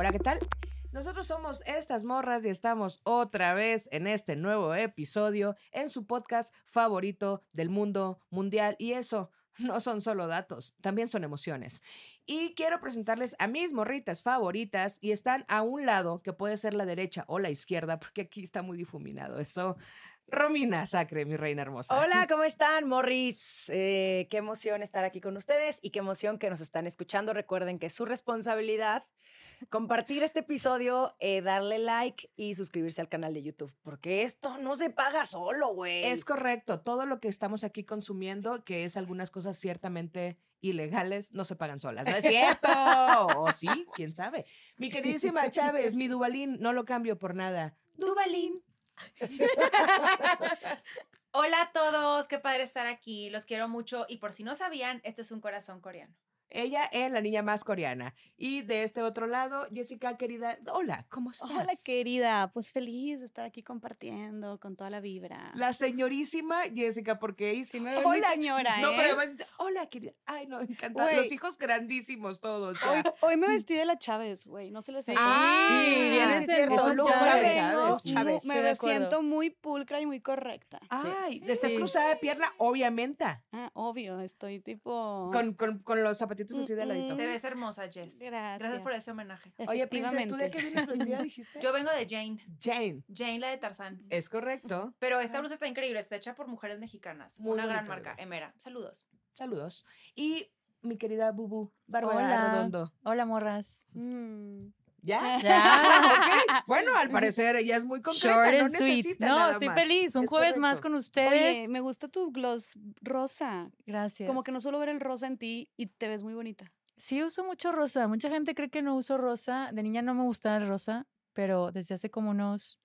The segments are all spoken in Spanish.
Hola, ¿qué tal? Nosotros somos estas morras y estamos otra vez en este nuevo episodio en su podcast favorito del mundo mundial. Y eso no son solo datos, también son emociones. Y quiero presentarles a mis morritas favoritas y están a un lado, que puede ser la derecha o la izquierda, porque aquí está muy difuminado eso. Romina Sacre, mi reina hermosa. Hola, ¿cómo están, Morris? Eh, qué emoción estar aquí con ustedes y qué emoción que nos están escuchando. Recuerden que su responsabilidad compartir este episodio, eh, darle like y suscribirse al canal de YouTube, porque esto no se paga solo, güey. Es correcto, todo lo que estamos aquí consumiendo, que es algunas cosas ciertamente ilegales, no se pagan solas. ¿No es cierto? ¿O sí? ¿Quién sabe? Mi queridísima Chávez, mi Dubalín, no lo cambio por nada. Dubalín. Hola a todos, qué padre estar aquí, los quiero mucho y por si no sabían, esto es un corazón coreano. Ella es la niña más coreana. Y de este otro lado, Jessica, querida, hola, ¿cómo estás? Hola, querida, pues feliz de estar aquí compartiendo con toda la vibra. La señorísima Jessica, porque sí me Hola, señora, No, ¿eh? pero además, hola, querida. Ay, no, encantado. Los hijos grandísimos todos. Hoy, hoy, me vestí de la Chávez, güey, no se les hace. Ah, sí, bien, es cierto. Chávez, Chávez, Chávez, Me siento muy pulcra y muy correcta. Ay, estás cruzada de pierna, obviamente. Ah, obvio, estoy tipo... Con, con, con los zapatitos así de ladito. Te ves hermosa, Jess. Gracias. Gracias por ese homenaje. Oye, princesa, ¿tú de qué vienes vestida, dijiste? Yo vengo de Jane. Jane. Jane, la de Tarzán. Es correcto. Pero esta blusa está increíble, está hecha por mujeres mexicanas. Una gran marca, Emera. Saludos. Saludos. Y mi querida Bubu, Bárbara Hola. Redondo. Hola, morras. Mm. ¿Ya? Ya. Ok. Bueno, al parecer ella es muy concreta. Short no sweet. necesita No, nada estoy más. feliz. Un Es jueves más con ustedes. Oye, me gusta tu gloss rosa. Gracias. Como que no suelo ver el rosa en ti y te ves muy bonita. Sí, uso mucho rosa. Mucha gente cree que no uso rosa. De niña no me gustaba el rosa, pero desde hace como unos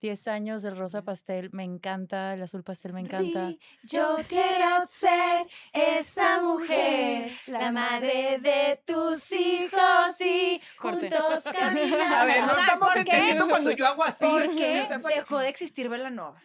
10 años el rosa pastel me encanta, el azul pastel me encanta. Yo quiero ser esa mujer, la madre de tus hijos y juntos caminar. A ver, no estamos ¿por qué? entendiendo cuando yo hago así. ¿Por qué dejó de existir Belanova?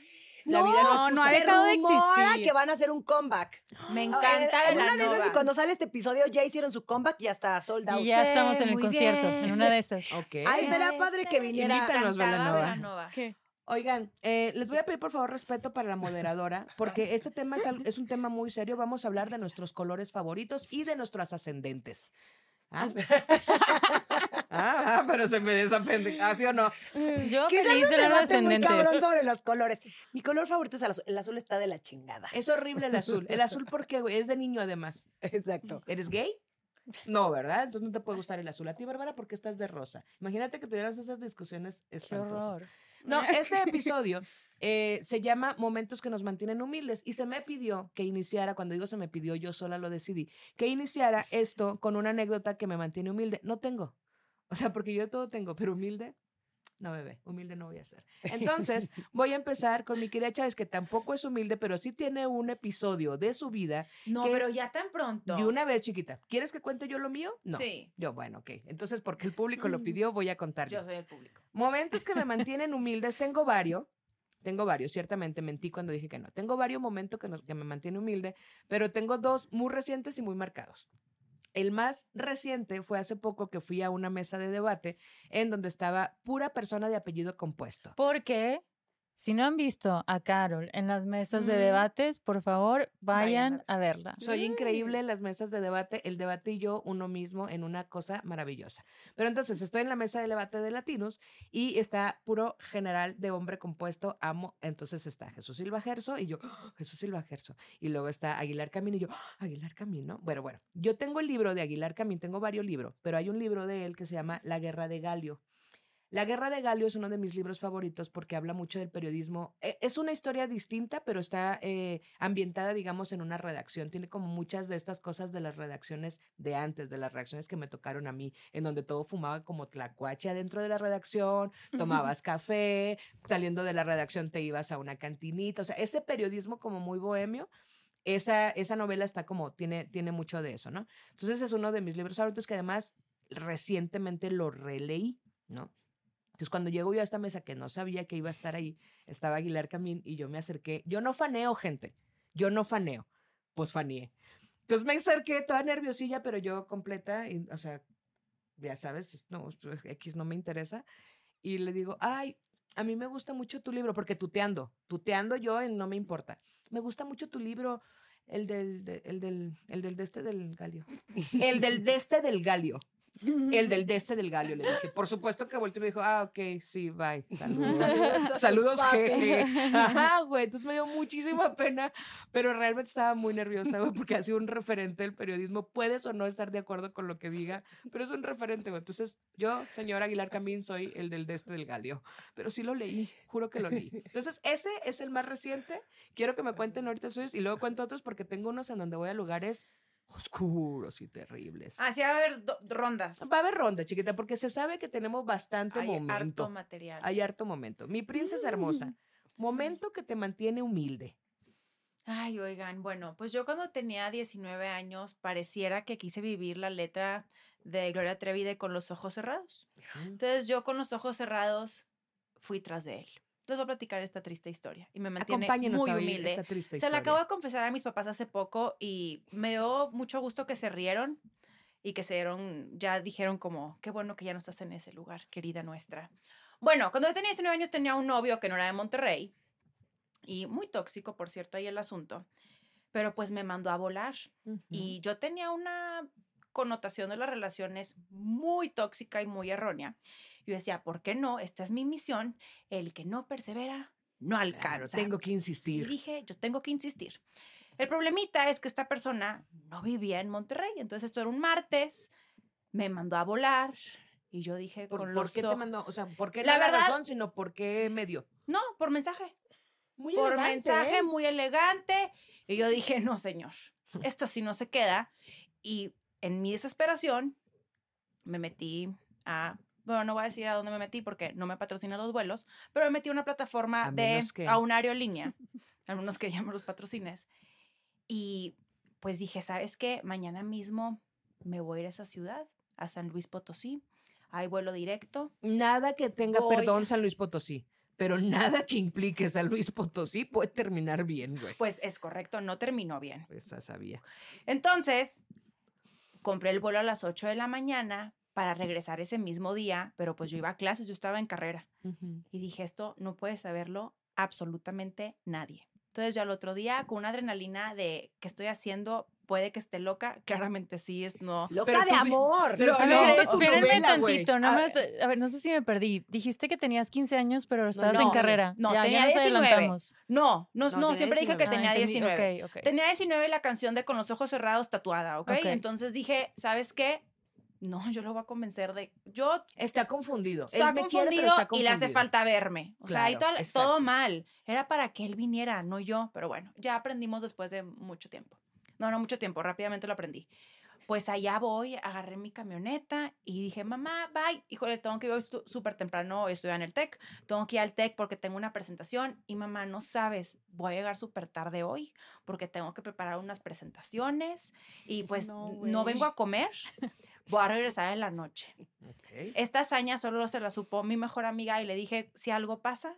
La vida no no ha dejado de existir. que van a hacer un comeback. Me Eh, encanta En una de esas, y cuando sale este episodio, ya hicieron su comeback y hasta sold out. Y ya estamos en el concierto, bien. en una de esas. Ok. Ahí estaría padre que viniera. Invítanos. Belanova. ¿Qué? Oigan, eh, les voy a pedir por favor respeto para la moderadora, porque este tema es, un tema muy serio. Vamos a hablar de nuestros colores favoritos y de nuestros ascendentes. Ah, Ah, ah, pero se me desapende. ¿Ah, sí o no? Yo se feliz de los debate muy ascendentes. cabrón sobre los colores. Mi color favorito es el azul. El azul está de la chingada. Es horrible el azul. El azul porque güey, es de niño además. Exacto. ¿Eres gay? No, ¿verdad? Entonces no te puede gustar el azul. A ti, Bárbara, porque estás de rosa. Imagínate que tuvieras esas discusiones Qué espantosas. horror. No, este episodio eh, se llama Momentos que nos mantienen humildes y se me pidió que iniciara, cuando digo se me pidió, yo sola lo decidí, que iniciara esto con una anécdota que me mantiene humilde. No tengo. O sea, porque yo todo tengo, pero humilde, no, bebé, humilde no voy a ser. Entonces, voy a empezar con mi querida Chávez, que tampoco es humilde, pero sí tiene un episodio de su vida No, ¿Qué pero es? ya tan pronto. de una vez, chiquita. ¿Quieres que cuente yo lo mío? No. Sí, Yo, bueno, ok. Entonces, porque el público lo pidió, voy a contar yo. yo soy el público. Momentos que me mantienen humildes, tengo varios. Tengo varios, ciertamente mentí cuando dije que no. Tengo varios momentos que, nos- que me mantienen humilde, pero tengo dos muy recientes y muy marcados. El más reciente fue hace poco que fui a una mesa de debate en donde estaba pura persona de apellido compuesto. Porque si no han visto a Carol en las mesas de Mm. debates, por favor, Vayan vayan a verla. Soy increíble en las mesas de debate, el debate y yo uno mismo en una cosa maravillosa. Pero entonces estoy en la mesa de debate de latinos y está puro general de hombre compuesto, amo. Entonces está Jesús Silva Gerso y yo, "Ah, Jesús Silva Gerso. Y luego está Aguilar Camino y yo, "Ah, Aguilar Camino. Bueno, bueno, yo tengo el libro de Aguilar Camín, tengo varios libros, pero hay un libro de él que se llama La Guerra de Galio. La Guerra de Galio es uno de mis libros favoritos porque habla mucho del periodismo. E- Es una historia distinta, pero está eh, ambientada, digamos, en una redacción. Tiene como muchas de estas cosas de las redacciones de antes, de las redacciones que me tocaron a mí, en donde todo fumaba como tlacuache adentro de la redacción, tomabas café, saliendo de la redacción te ibas a una cantinita. O sea, ese periodismo como muy bohemio. Esa, esa novela está como, tiene, tiene mucho de eso, ¿no? Entonces es uno de mis libros favoritos que además recientemente lo releí, ¿no? Entonces, cuando llego yo a esta mesa que no sabía que iba a estar ahí, estaba Aguilar Camín y yo me acerqué. Yo no faneo, gente. Yo no faneo. Pues faneé. Entonces me acerqué toda nerviosilla, pero yo completa, y, o sea, ya sabes, es- no, X no me interesa. Y le digo, ay, a mí me gusta mucho tu libro, porque tuteando, tuteando yo, en no me importa. Me gusta mucho tu libro, el del, de- el del, el del de este del galio. El del de este del galio. El del de este del galio, le dije. Por supuesto que volteó y me dijo, ah, ok, sí, bye. Saludos. Saludos, jeje. Ajá, güey. Entonces me dio muchísima pena, pero realmente estaba muy nerviosa, güey, porque ha sido un referente del periodismo. Puedes o no estar de acuerdo con lo que diga, pero es un referente, güey. Entonces, yo, señor Aguilar Camín, soy el del de este del galio. Pero sí lo leí, juro que lo leí. Entonces, ese es el más reciente. Quiero que me cuenten ahorita suyos y luego cuento otros porque tengo unos en donde voy a lugares oscuros y terribles. Así va a haber rondas. Va a haber ronda, chiquita, porque se sabe que tenemos bastante Hay momento. harto material. Hay harto momento. Mi princesa hermosa. Momento que te mantiene humilde. Ay, oigan, bueno, pues yo cuando tenía 19 años pareciera que quise vivir la letra de Gloria Trevi de Con los ojos cerrados. Entonces yo con los ojos cerrados fui tras de él. Les voy a platicar esta triste historia y me mantiene muy humilde. esta triste Se la acabo de confesar a mis papás hace poco y me dio mucho gusto que se rieron y que se dieron, ya dijeron como, qué bueno que ya no estás en ese lugar, querida nuestra. Bueno, cuando yo tenía 19 años tenía un novio que no era de Monterrey y muy tóxico, por cierto, ahí el asunto, pero pues me mandó a volar y yo tenía una connotación de las relaciones muy tóxica y muy errónea. Yo decía, ¿por qué no? Esta es mi misión. El que no persevera, no Claro, alcanza. tengo que Y insistir. dije, yo tengo que insistir. El problemita es que esta persona no vivía en Monterrey, entonces esto era un martes, me mandó a volar y yo dije, ¿Por, con por los qué te ojos- mandó? O sea, ¿por qué La no la verdad- razón, sino por qué medio? No, por mensaje. Muy por elegante, mensaje ¿eh? muy elegante. Y yo dije, no, señor, esto así no se queda. Y en mi desesperación me metí a, bueno, no voy a decir a dónde me metí porque no me patrocina los vuelos, pero me metí a una plataforma A de, que- a una aerolínea, algunos que llaman los patrocines. Y pues dije, ¿sabes qué? Mañana mismo me voy a ir a esa ciudad, a San Luis Potosí. Hay vuelo directo. Nada que tenga Voy- perdón San Luis Potosí, pero nada que implique San Luis Potosí puede terminar bien, güey. Pues es correcto, no terminó bien. Esa sabía. Entonces, compré el vuelo a las 8 de la mañana para regresar ese mismo día, pero pues yo iba a clases, yo estaba en carrera. Y dije, esto no puede saberlo absolutamente nadie. Entonces yo al otro día, con una adrenalina de que estoy haciendo, puede que esté loca, claramente sí, es no. Loca Pero de amor. pero leíste tu espérenme novela, tantito, no A me ver. has- a ver, no sé si me perdí. Dijiste que tenías 15 años, pero estabas en no, carrera. no, ya, tenía ya nos 19. adelantamos. No, no, No, no, siempre dije que 19. tenía Ah, entendí, 19. ok, ok. Tenía 19 y la canción de Con los ojos cerrados tatuada, ¿ok? Ok. Entonces dije, ¿sabes qué? No, yo lo voy a convencer de... Yo Está confundido. está Él me quiere, pero confundido está y le hace confundido. falta verme. O sea, ahí Claro, todo, todo mal. Era para que él viniera, no yo. Pero bueno, ya aprendimos después de mucho tiempo. No, no mucho tiempo, rápidamente lo aprendí. Pues allá voy, agarré mi camioneta y dije, mamá, bye. Híjole, tengo que ir súper temprano, estoy en el TEC. Tengo que ir al TEC porque tengo una presentación. Y mamá, no sabes, voy a llegar súper tarde hoy porque tengo que preparar unas presentaciones. Y pues No, no vengo a comer. Voy a regresar en la noche. Ok. Esta hazaña solo se la supo mi mejor amiga y le dije, si algo pasa,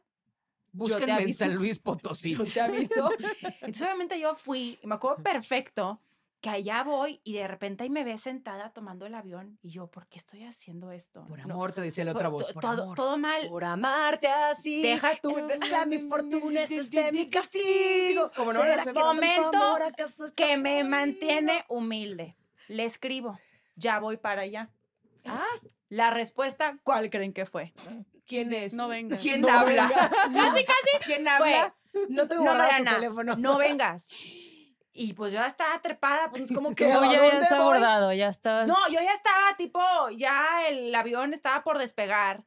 Búsquenme en aviso. San Luis Potosí. yo te aviso. Entonces obviamente yo fui, y me acuerdo perfecto que allá voy y de repente ahí me ve sentada tomando el avión y yo, ¿por qué estoy haciendo esto? Por No, amor, te decía la otra voz. Por todo, amor. todo mal. Por amarte así. Deja tú. Esta sea mi fortuna, este es de mi castigo. Como no ¿Será que momento amor Que me mantiene humilde. Le escribo, ya voy para allá. Ah, La respuesta, ¿cuál creen que fue? ¿quién es? No vengas. ¿Quién No habla? vengas. casi, casi. ¿Quién habla? No tengo No, tu teléfono. no vengas. Y pues yo ya estaba trepada, pues como que. Tú ¿a ya habías voy? abordado, ya estabas. No, yo ya estaba tipo, ya el avión estaba por despegar.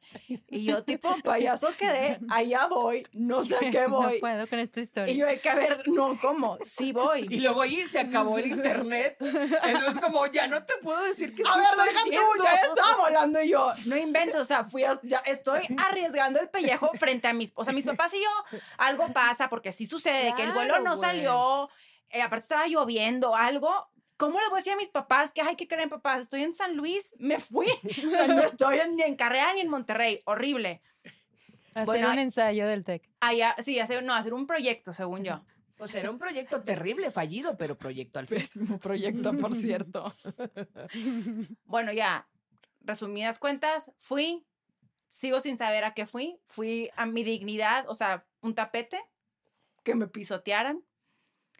Y yo tipo, payaso quedé, allá voy, no sé a qué No voy. puedo con esta historia. y yo hay que ver, no, ¿cómo? Sí voy. Y luego ahí se acabó el internet. Entonces, como ya no te puedo decir que A ver, deja tú, ya estaba volando y yo, no invento, o sea, fui a- ya estoy arriesgando el pellejo frente a mis, o sea, mis papás y yo, algo pasa porque sí sucede, que el vuelo Claro, no güey. salió, eh, aparte estaba lloviendo, algo. ¿Cómo le voy a decir a mis papás que, ay, ¿qué creen, papás? Estoy en San Luis, me fui. No estoy en- ni en Carrera ni en Monterrey, horrible. Hacer bueno, un ensayo del TEC. Allá, sí, hacer, no, hacer un proyecto, según yo. Pues era un proyecto terrible, fallido, pero proyecto al fin. Pésimo proyecto, por cierto. bueno, ya, resumidas cuentas, fui, sigo sin saber a qué fui, fui a mi dignidad, o sea, un tapete, que me pisotearan.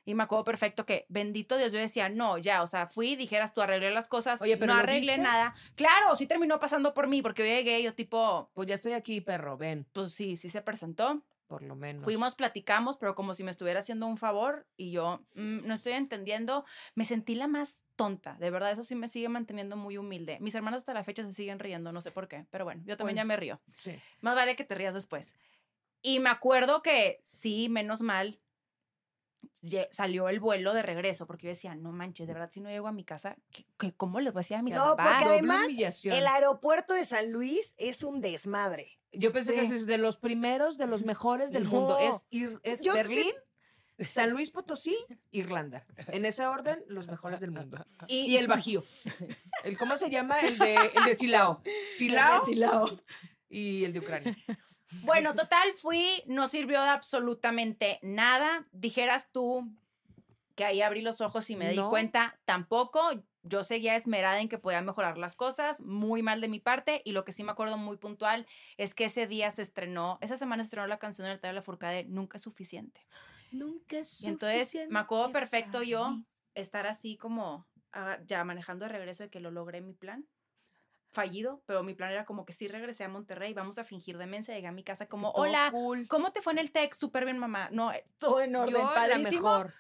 Y me acuerdo perfecto que, bendito Dios, yo decía, no, ya, o sea, fui, dijeras tú, arreglé las cosas, Oye, ¿pero no arreglé viste? nada. Claro, sí terminó pasando por mí, porque yo llegué, yo tipo, Pues ya estoy aquí, perro, ven, pues sí, sí se presentó. por lo menos. Fuimos, platicamos, pero como si me estuviera haciendo un favor y yo mm, no estoy entendiendo. Me sentí la más tonta, de verdad, eso sí me sigue manteniendo muy humilde. Mis hermanas hasta la fecha se siguen riendo, no sé por qué, pero bueno, yo también ya Pues, me río. Sí. Más vale que te rías después. Y me acuerdo que sí, menos mal, salió el vuelo de regreso, porque yo decía, no manches, de verdad, si no llego a mi casa, ¿qué, qué- cómo les voy a decir a mis No, papás? porque además el aeropuerto de San Luis es un desmadre. Yo pensé que Sí. es de los primeros, de los mejores del mundo. Es, Ir- es Yo- Berlín, San Luis Potosí, Irlanda. En ese orden, los mejores del mundo. Y, Y el Bajío. El, ¿Cómo se llama? El de, el de Silao. Silao y el de Ucrania. Bueno, total, fui, no sirvió de absolutamente nada. Dijeras tú que ahí abrí los ojos y me di cuenta, tampoco. Yo seguía esmerada en que podía mejorar las cosas, muy mal de mi parte. Y lo que sí me acuerdo muy puntual es que ese día se estrenó, esa semana se estrenó la canción del de la Furcade, Nunca es suficiente. Nunca es Y entonces me acuerdo perfecto yo estar así como ah, ya manejando de regreso de que lo logré mi plan. Fallido, pero mi plan era como que sí regresé a Monterrey, vamos a fingir demencia, llegué a mi casa como, hola, cool. ¿cómo te fue en el tech? Súper bien, mamá. No, eh, todo en orden, Yo mejor.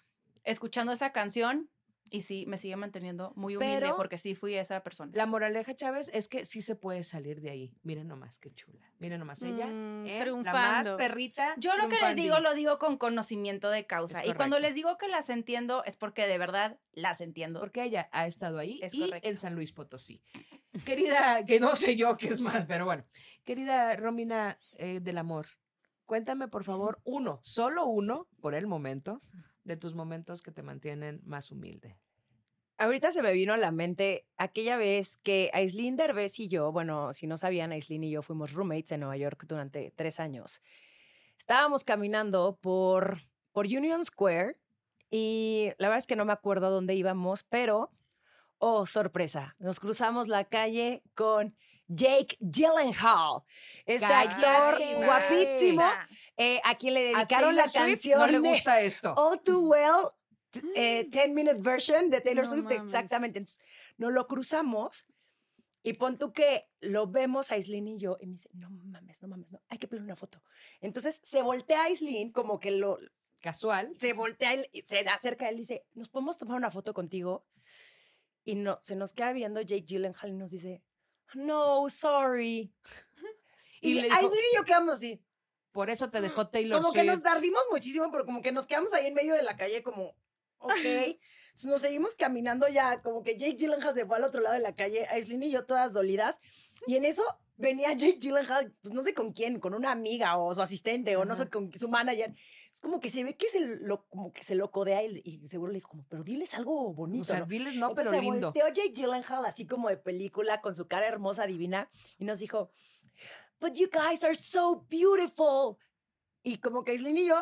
Escuchando esa canción y sí, me sigue manteniendo muy humilde Pero- porque sí fui esa persona. La moraleja, Chávez, es que sí se puede salir de ahí. Miren nomás, qué chula. Miren nomás, ella, Mm, eh, la más triunfando. perrita. Yo lo que les digo lo digo con conocimiento de causa. Y cuando les digo que las entiendo es porque de verdad las entiendo. Porque ella ha estado ahí Es y correcto. en San Luis Potosí. Querida, que no sé yo qué es más, pero bueno. Querida Romina eh, del Amor, cuéntame por favor uno, solo uno, por el momento, de tus momentos que te mantienen más humilde. Ahorita se me vino a la mente aquella vez que Aislinn Derbez y yo, bueno, si no sabían, Aislinn y yo fuimos roommates en Nueva York durante tres años. Estábamos caminando por, por Union Square y la verdad es que no me acuerdo dónde íbamos, pero, oh, sorpresa, nos cruzamos la calle con Jake Gyllenhaal, este actor guapísimo, eh, a quien le dedicaron la Swift canción No le gusta esto. All Too Well, t- eh, 10 Minute Version de Taylor No Swift, mames. exactamente. Entonces, nos lo cruzamos y pon tú que lo vemos a Aislinn y yo y me dice, no mames, no mames, no, hay que pedir una foto. Entonces se voltea a Aislinn como que lo, Casual. se voltea, y se acerca a él y dice, ¿nos podemos tomar una foto contigo? Y no, se nos queda viendo Jake Gyllenhaal y nos dice, no, sorry. Y Y, y yo quedamos así. Por eso te dejó Taylor Como que nos Swift. tardimos muchísimo, pero como que nos quedamos ahí en medio de la calle como, ok. Nos seguimos caminando ya, como que Jake Gyllenhaal se fue al otro lado de la calle, Aislinn y yo todas dolidas. Y en eso venía Jake Gyllenhaal, pues no sé con quién, con una amiga o su asistente o no sé, Ajá. con su manager. Es como que se ve que se lo, como que se lo codea y, y seguro le dijo como, pero diles algo bonito, O sea, ¿no? diles no, pero Entonces se lindo. volteó Jake Gyllenhaal así como de película con su cara hermosa, divina y nos dijo, but you guys are so beautiful. Y como Aislinn y yo,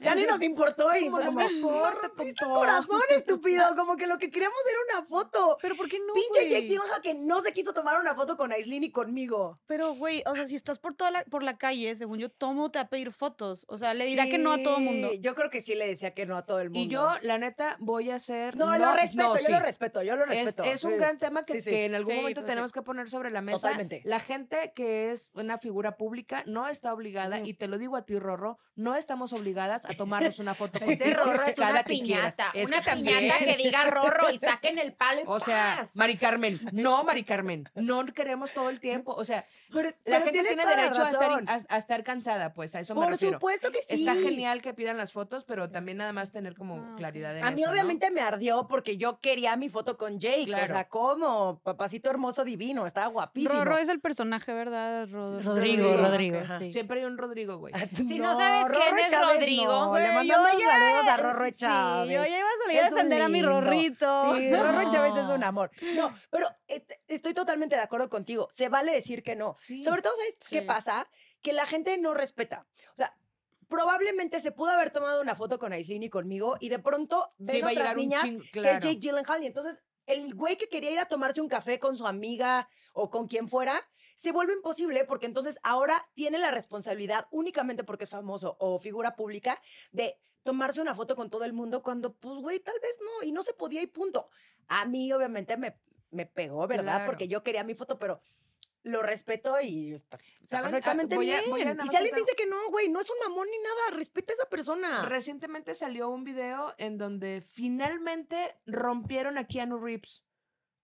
ya ni nos importó y ¿Cómo fue no como, me importa, "No tonto". corazón, estúpido. Como que lo que queríamos era una foto. Pero ¿por qué no, Pinche? Jake Gyllenhaal que no se quiso tomar una foto con Aislinn y conmigo. Pero, güey, o sea, si estás por toda la, por la calle, según yo, todo mundo te va a pedir fotos. O sea, le dirá que no a todo mundo. Sí, Yo creo que sí le decía que no a todo el mundo. Y yo, la neta, voy a hacer. No, lo respeto, no, yo sí. lo respeto, yo lo Es, respeto. es un sí. gran tema que, Sí, sí. que en algún Sí, momento pues sí. tenemos que poner sobre la mesa. Totalmente. La gente que es una figura pública no está obligada, y te lo digo a ti, Rorro, no estamos obligadas invitadas a tomarnos una foto Ese contigo rorro es cada una que piñata. Es una que también- piñata que diga rorro y saquen el palo y O sea, ¡paz! Mari Carmen, no, Mari Carmen, no queremos todo el tiempo. O sea, Pero, la pero gente tiene derecho a estar, razón. a, a estar cansada, pues a eso me Por refiero. supuesto que sí. Está genial que pidan las fotos, pero también nada más tener como Ah, claridad en A mí eso, ¿no? obviamente me ardió porque yo quería mi foto con Jake. O Claro. sea, ¿cómo? Papacito hermoso divino, estaba guapísimo. Rorro es el personaje, ¿verdad? Ro- Rodrigo, Rodrigo, Rodrigo, ajá. sí. Siempre hay un Rodrigo, güey. Si no sabes quién es Chávez Rodrigo, no. le mandamos saludos a Rorro Sí, Chávez. yo ya iba a salir a Es un defender a mi. Rorrito. Sí, Rorro Chávez es un amor. No, pero eh, estoy totalmente de acuerdo contigo. Se vale decir que no. Sí. Sobre todo, ¿sabes qué Sí. pasa? Que la gente no respeta. O sea, probablemente se pudo haber tomado una foto con Aislinn y conmigo y de pronto ven Sí, a otras niñas chingo, que es claro. Jake Gyllenhaal y entonces el güey que quería ir a tomarse un café con su amiga o con quien fuera se vuelve imposible porque entonces ahora tiene la responsabilidad únicamente porque es famoso o figura pública de tomarse una foto con todo el mundo cuando pues güey tal vez no y no se podía y punto. A mí obviamente me, me pegó, ¿verdad? Claro. Porque yo quería mi foto, pero lo respeto y está, está. Ah, perfectamente voy a- bien. voy a nada y si alguien te dice que no, güey, no es un mamón ni nada, respeta a esa persona. Recientemente salió un video en donde finalmente rompieron a Keanu Reeves.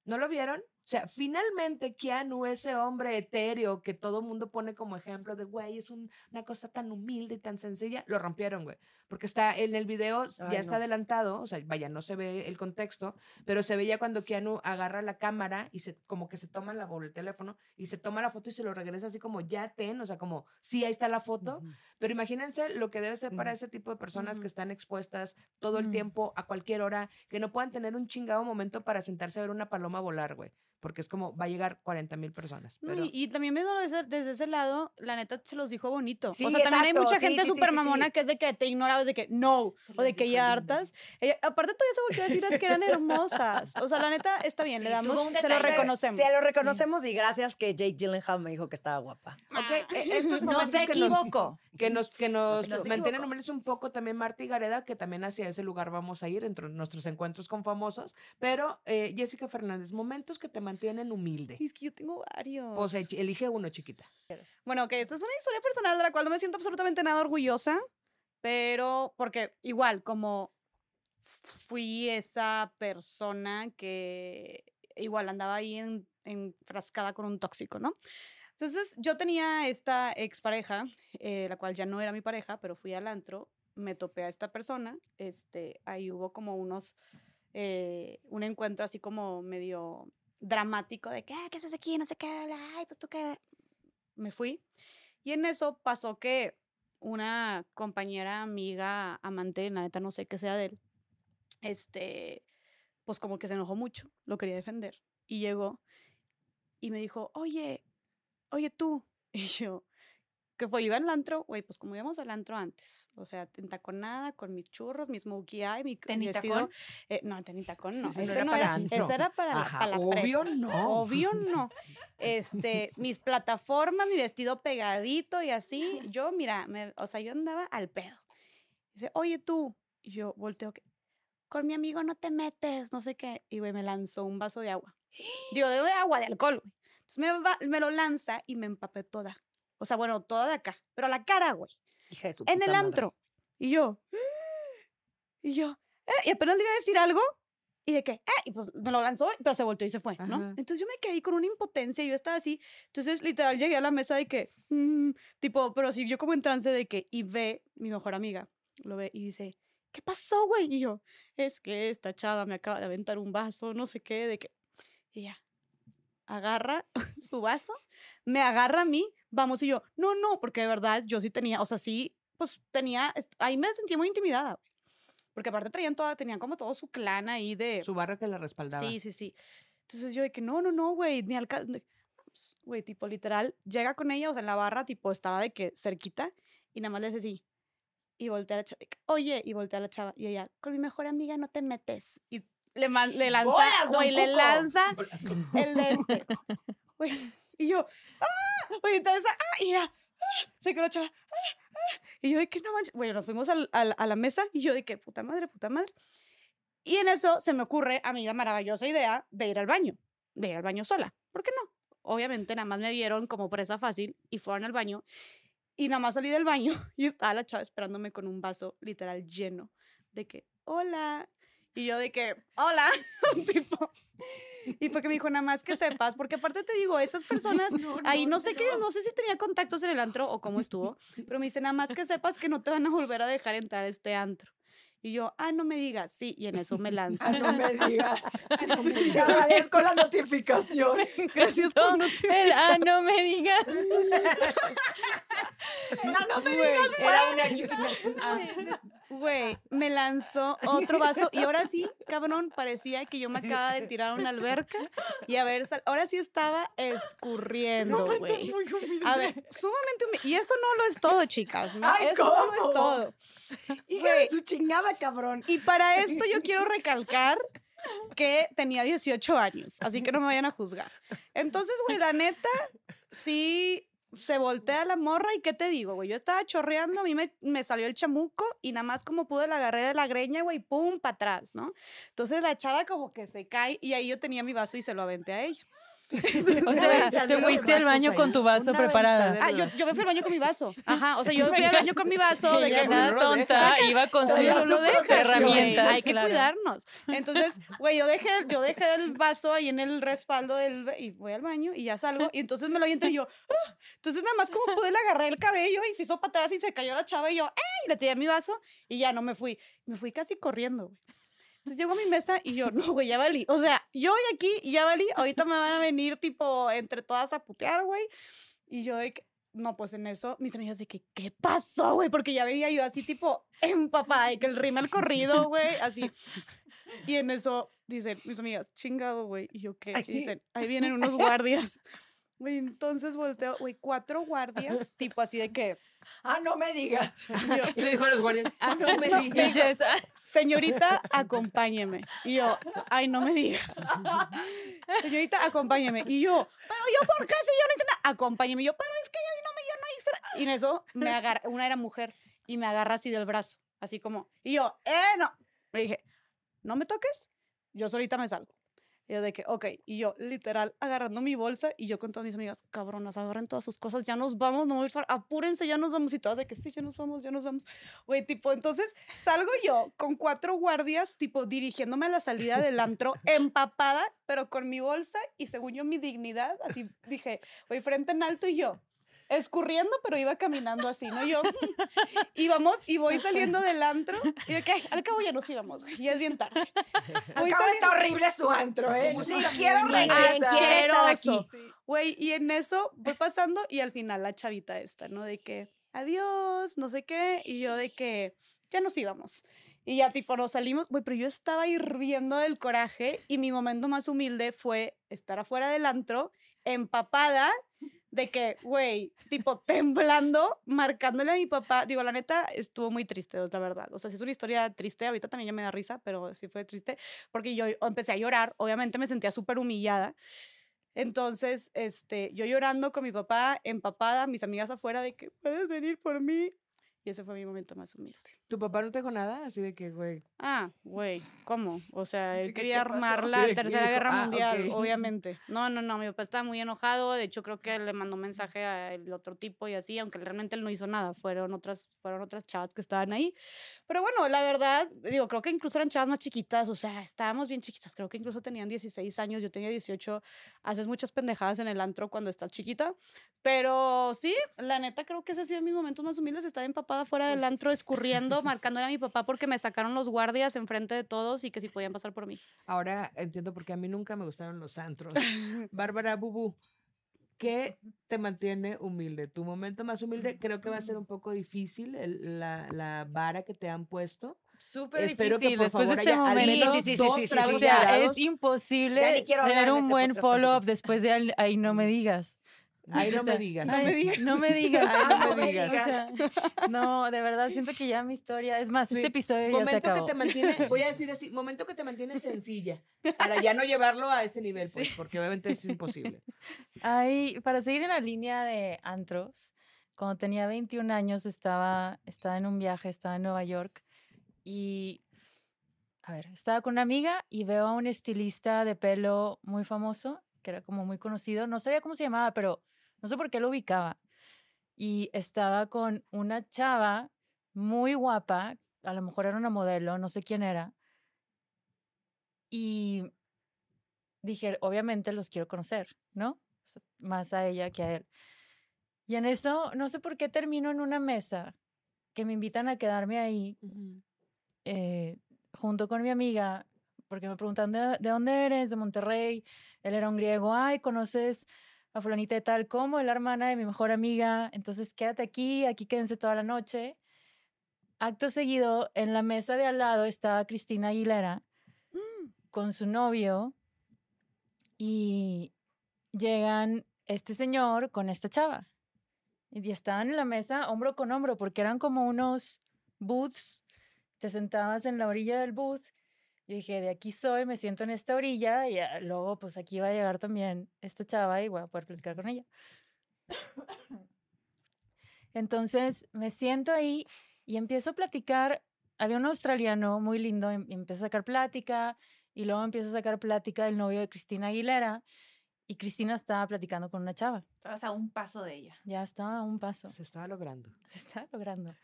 ¿No lo vieron? O sea, finalmente Keanu, ese hombre etéreo que todo mundo pone como ejemplo de, güey, es un- una cosa tan humilde y tan sencilla, lo rompieron, güey. Porque está en el video, Ay, ya está no. adelantado, o sea, vaya, no se ve el contexto, pero se veía cuando Keanu agarra la cámara y se, como que se toma la, o el teléfono y se toma la foto y se lo regresa así como, ya ten, o sea, como, sí, ahí está la foto, Ujú. pero imagínense lo que debe ser para Ujú. ese tipo de personas Ujú. que están expuestas todo el Ujú. tiempo, a cualquier hora, que no puedan tener un chingado momento para sentarse a ver una paloma volar, güey. Porque es como, va a llegar 40 mil personas. Pero, y, y también viéndolo desde, desde ese lado, la neta se los dijo bonito. Sí, o sea, también hay exacto, mucha sí, gente súper sí, mamona que es de que te de que no, o de que ya hartas. Ella- aparte, todavía se volvió a decir es que eran hermosas. O sea, la neta está bien, le damos, un se lo reconocemos. Se lo reconocemos y gracias que Jake Gyllenhaal me dijo que estaba guapa. ok, e- estos No se que nos, equivocó. que nos, que nos mantienen humildes un poco también Marta y Gareda, que también hacia ese lugar vamos a ir, entre nuestros encuentros con famosos. Pero, eh, Jessica Fernández, momentos que te mantienen humilde. Es que yo tengo varios. Pues elige uno, chiquita. Bueno, ok, esta es una historia personal de la cual no me siento absolutamente nada orgullosa, pero porque igual, como fui esa persona que igual andaba ahí en, enfrascada con un tóxico, ¿no? Entonces yo tenía esta expareja, eh, la cual ya no era mi pareja, pero fui al antro, me topé a esta persona, este, ahí hubo como unos, eh, un encuentro así como medio dramático de que, "Ah, ¿qué haces aquí? No sé qué, ay, pues tú qué, me fui. Y en eso pasó que una compañera, amiga, amante, la neta no sé qué sea de él, este, pues como que se enojó mucho, lo quería defender. Y llegó y me dijo, oye, oye tú. Y yo, ¿qué fue? Iba al antro, güey, pues como íbamos al antro antes, o sea, nada con mis churros, mi smokey eye, mi, mi vestido. Eh, no, tenitacón no, Ese no era no para era, antro. ese era para la, para obvio no. Obvio no. Este, mis plataformas, mi vestido pegadito y así. Yo, mira, me- o sea, yo andaba al pedo. Dice, oye tú. Y yo volteo, que, con mi amigo no te metes, no sé qué. Y güey, me lanzó un vaso de agua. Digo, de agua, de alcohol, güey. Entonces me, va- me lo lanza y me empapé toda. O sea, bueno, toda de acá. Pero la cara, güey. Hija de su En puta el madre. antro. Y yo, y yo, "Eh", y apenas le iba a decir algo. Y de que, eh, y pues me lo lanzó, pero se volteó y se fue, ¿no? Ajá. Entonces yo me quedé con una impotencia y yo estaba así. Entonces, literal, llegué a la mesa de que, mm, tipo, pero sí, yo como en trance de que, y ve mi mejor amiga, lo ve y dice, ¿qué pasó, güey? Y yo, es que esta chava me acaba de aventar un vaso, no sé qué, de que, y ella agarra su vaso, me agarra a mí, vamos, y yo, no, no, porque de verdad yo sí tenía, o sea, sí, pues tenía, ahí me sentía muy intimidada, güey. Porque aparte traían toda, tenían como todo su clan ahí de... Su barra que la respaldaba. Sí, sí, sí. Entonces yo de que no, no, no, güey, ni al caso. Güey, tipo literal, llega con ella, o sea, en la barra, tipo, estaba de que cerquita, y nada más le hace así. Y voltea a la chava, oye, y voltea a la chava, y ella, con mi mejor amiga no te metes. Y le, man- le lanza, ¡Bolas, don güey, le lanza el de este. Güey, y yo, ¡ah! Güey, entonces, ¡ah! Y ya, ¡ah! Se quedó la chava, ¡ah! ¡ah! Y yo de que no manches. Güey, nos fuimos al- al- a la mesa, y yo de que, puta madre, puta madre. Y en eso se me ocurre a mí la maravillosa idea de ir al baño, de ir al baño sola. ¿Por qué no? Obviamente nada más me vieron como presa fácil y fueron al baño. Y nada más salí del baño y estaba la chava esperándome con un vaso literal lleno de que, hola. Y yo de que, hola, tipo. Y fue que me dijo, nada más que sepas, porque aparte te digo, esas personas, ahí no, sé qué, no sé si tenía contactos en el antro o cómo estuvo, pero me dice, nada más que sepas que no te van a volver a dejar entrar a este antro. Y yo, ah, no me digas, sí, y en eso me lanzo. Ah, no me digas. Ah, no me digas. Agradezco la notificación. Gracias por no El, ah, no me digas. No, no me digas. Era una chica. Güey, me lanzó otro vaso y ahora sí, cabrón, parecía que yo me acaba de tirar a una alberca y a ver, ahora sí estaba escurriendo, güey. A ver, sumamente humi- Y eso no lo es todo, chicas, ¿no? Ay, eso no lo ¿cómo? es todo. Hija de su chingada, cabrón. Y para esto yo quiero recalcar que tenía 18 años, así que no me vayan a juzgar. Entonces, güey, la neta, sí se voltea la morra y ¿qué te digo, güey? Yo estaba chorreando, a mí me, me salió el chamuco y nada más como pude la agarré de la greña, güey, pum, para atrás, ¿no? Entonces la chava como que se cae y ahí yo tenía mi vaso y se lo aventé a ella. O sea, te fuiste al baño con tu vaso preparada. Ah, yo, yo me fui al baño con mi vaso. Ajá, o sea, yo fui al baño con mi vaso de que... nada tonta, iba con sus herramientas. Hay que claro. cuidarnos. Entonces, güey, yo dejé, yo dejé el vaso ahí en el respaldo del y voy al baño y ya salgo y entonces me lo aviento y yo, ¡ah! entonces nada más como pude le agarré el cabello y se hizo para atrás y se cayó la chava y yo, ¡ay! Le tiré mi vaso y ya no me fui. Me fui casi corriendo, güey. Entonces llego a mi mesa y yo, no, güey, ya valí. O sea, yo voy aquí ya valí. Ahorita me van a venir, tipo, entre todas a putear, güey. Y yo de que, no, pues en eso, mis amigas de que, ¿qué pasó, güey? Porque ya veía yo así, tipo, empapada, de que el rímel corrido, güey, así. Y en eso dicen mis amigas, chingado, güey. Y yo, ¿qué? Y dicen, ahí vienen unos guardias. Güey, entonces volteo, güey, cuatro guardias, tipo así de que, Ah, no me digas. Y le dijo a los guardias, ah, no me Y digas. Señorita, acompáñeme. Y yo, ay, no me digas. Señorita, acompáñeme. Y yo, pero yo, ¿por qué si yo no hice nada? Acompáñeme. Y yo, pero es que yo no me, yo no hice nada. Y en eso me agarra, una era mujer, y me agarra así del brazo, así como, y yo, eh, no. Le dije, no me toques, yo solita me salgo. Y yo de que, ok, y yo literal agarrando mi bolsa y yo con todas mis amigas, cabronas, agarren todas sus cosas, ya nos vamos, no voy a apúrense, ya nos vamos. Y todas de que sí, ya nos vamos, ya nos vamos. Güey, tipo, entonces salgo yo con cuatro guardias, tipo, dirigiéndome a la salida del antro, empapada, pero con mi bolsa y según yo mi dignidad, así dije, güey, frente en alto y yo. Escurriendo, pero iba caminando así, ¿no? Yo íbamos y voy saliendo del antro y de que "Ay, al cabo ya nos íbamos, güey, ya es bien tarde. Voy Acá saliendo- está horrible su antro, ¿eh? La quiero regresar. asqueroso. Güey, y en eso voy pasando y al final la chavita esta, ¿no? De que, adiós, no sé qué, y yo de que ya nos íbamos. Y ya tipo nos salimos, güey, pero yo estaba hirviendo del coraje y mi momento más humilde fue estar afuera del antro, empapada, de que, güey, tipo temblando, marcándole a mi papá. Digo, la neta, estuvo muy triste, la verdad. O sea, sí es una historia triste, ahorita también ya me da risa, pero sí fue triste, porque yo empecé a llorar, obviamente me sentía súper humillada. Entonces, este, yo llorando con mi papá, empapada, mis amigas afuera de que puedes venir por mí. Y ese fue mi momento más humilde. ¿Tu papá no te dijo nada? Así de que, güey. Ah, güey, ¿cómo? O sea, él ¿Qué- quería armar Sí, la que Tercera dijo, Guerra "Ah, Mundial, ok". obviamente. No, no, no, mi papá estaba muy enojado. De hecho, creo que le mandó un mensaje al otro tipo y así, aunque realmente él no hizo nada. Fueron otras, fueron otras chavas que estaban ahí. Pero bueno, la verdad, digo, creo que incluso eran chavas más chiquitas. O sea, estábamos bien chiquitas. Creo que incluso tenían 16 años. Yo tenía 18. Haces muchas pendejadas en el antro cuando estás chiquita. Pero sí, la neta, creo que ese ha sido mis momentos más humildes. Estar empapada fuera del antro, escurriendo, marcándole a mi papá porque me sacaron los guardias enfrente de todos y que si podían pasar por mí. Ahora entiendo por qué a mí nunca me gustaron los antros. Bárbara Bubu, ¿qué te mantiene humilde? Tu momento más humilde creo que va a ser un poco difícil el- la, la vara que te han puesto. Súper Espero que difícil. por Después de favor este haya al momento, Sí, sí, sí, dos sí, sí, o sea, es imposible tener en un este buen follow-up después de ahí no me digas. Ay, no o sea, me digas. No me digas. No me digas. Ay, no me digas. O sea, no, de verdad, siento que ya mi historia. Es más, Sí. este episodio ya se Momento que acabó. te mantiene, voy a decir así, momento que te mantiene sencilla, para ya no llevarlo a ese nivel, pues, porque obviamente es imposible. Ahí, para seguir en la línea de antros, cuando tenía 21 años estaba, estaba en un viaje, estaba en Nueva York y, a ver, estaba con una amiga y veo a un estilista de pelo muy famoso, que era como muy conocido, no sabía cómo se llamaba, pero no sé por qué lo ubicaba. y estaba con una chava muy guapa, a lo mejor era una modelo, no sé quién era. Y dije, obviamente los quiero conocer, ¿no? O sea, más a ella que a él. Y en eso, no sé por qué termino en una mesa que me invitan a quedarme ahí eh, junto con mi amiga, porque me preguntan, ¿de, de dónde eres? De Monterrey. Él era un griego. Ay, ¿conoces a fulanita de tal como? Es la hermana de mi mejor amiga. Entonces, quédate aquí, aquí quédense toda la noche. Acto seguido, en la mesa de al lado estaba Cristina Aguilera con su novio y llegan este señor con esta chava. Y estaban en la mesa hombro con hombro porque eran como unos booths. Te sentabas en la orilla del booth. Yo dije, de aquí soy, me siento en esta orilla y ah, luego pues aquí va a llegar también esta chava y voy a poder platicar con ella. Entonces me siento ahí y empiezo a platicar. Había un australiano muy lindo y empieza a sacar plática y luego empieza a sacar plática del novio de Cristina Aguilera y Cristina estaba platicando con una chava. Estabas a un paso de ella. Ya estaba a un paso. Se estaba logrando. Se estaba logrando.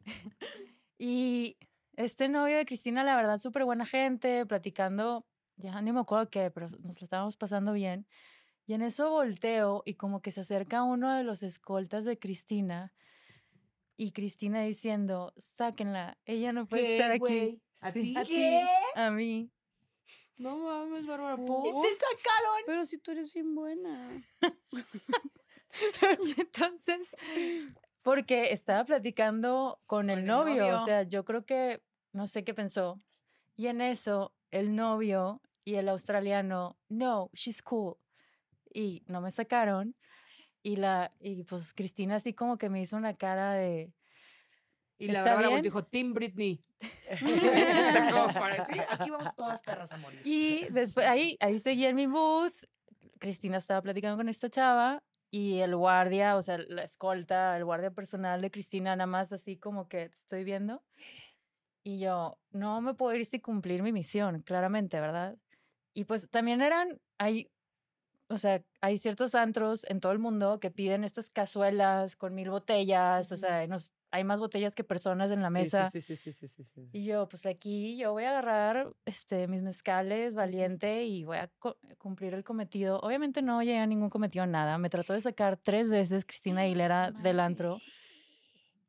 y este novio de Cristina, la verdad, súper buena gente, platicando, ya ni me acuerdo qué, pero nos lo estábamos pasando bien. Y en eso volteo y como que se acerca uno de los escoltas de Cristina y Cristina diciendo, sáquenla, ella no puede ¿Qué, estar aquí. güey? ¿A Sí, ti? A ¿Qué? A mí. No mames, Bárbara. Y te sacaron. Pero si tú eres bien buena. Y entonces, porque estaba platicando con el el novio, novio. o sea, yo creo que no sé qué pensó. Y en eso, el novio y el australiano, no, she's cool. Y no me sacaron. Y la, y pues Cristina así como que me hizo una cara de, Y la ¿Está Bárbara dijo, Team Britney. Para- sí, aquí vamos todas perras a morir. Y después ahí, ahí seguí en mi booth. Cristina estaba platicando con esta chava y el guardia, o sea, la escolta, el guardia personal de Cristina, nada más así como que te estoy viendo. Y yo, no me puedo ir sin cumplir mi misión, claramente, ¿verdad? Y pues también eran, hay, o sea, hay ciertos antros en todo el mundo que piden estas cazuelas con mil botellas, o sea, nos, hay más botellas que personas en la mesa. Sí, sí, sí, sí, sí. Y yo, pues aquí yo voy a agarrar este, mis mezcales valiente y voy a cumplir el cometido. Obviamente no llegué a ningún cometido, nada. Me trató de sacar tres veces Cristina Aguilera del antro.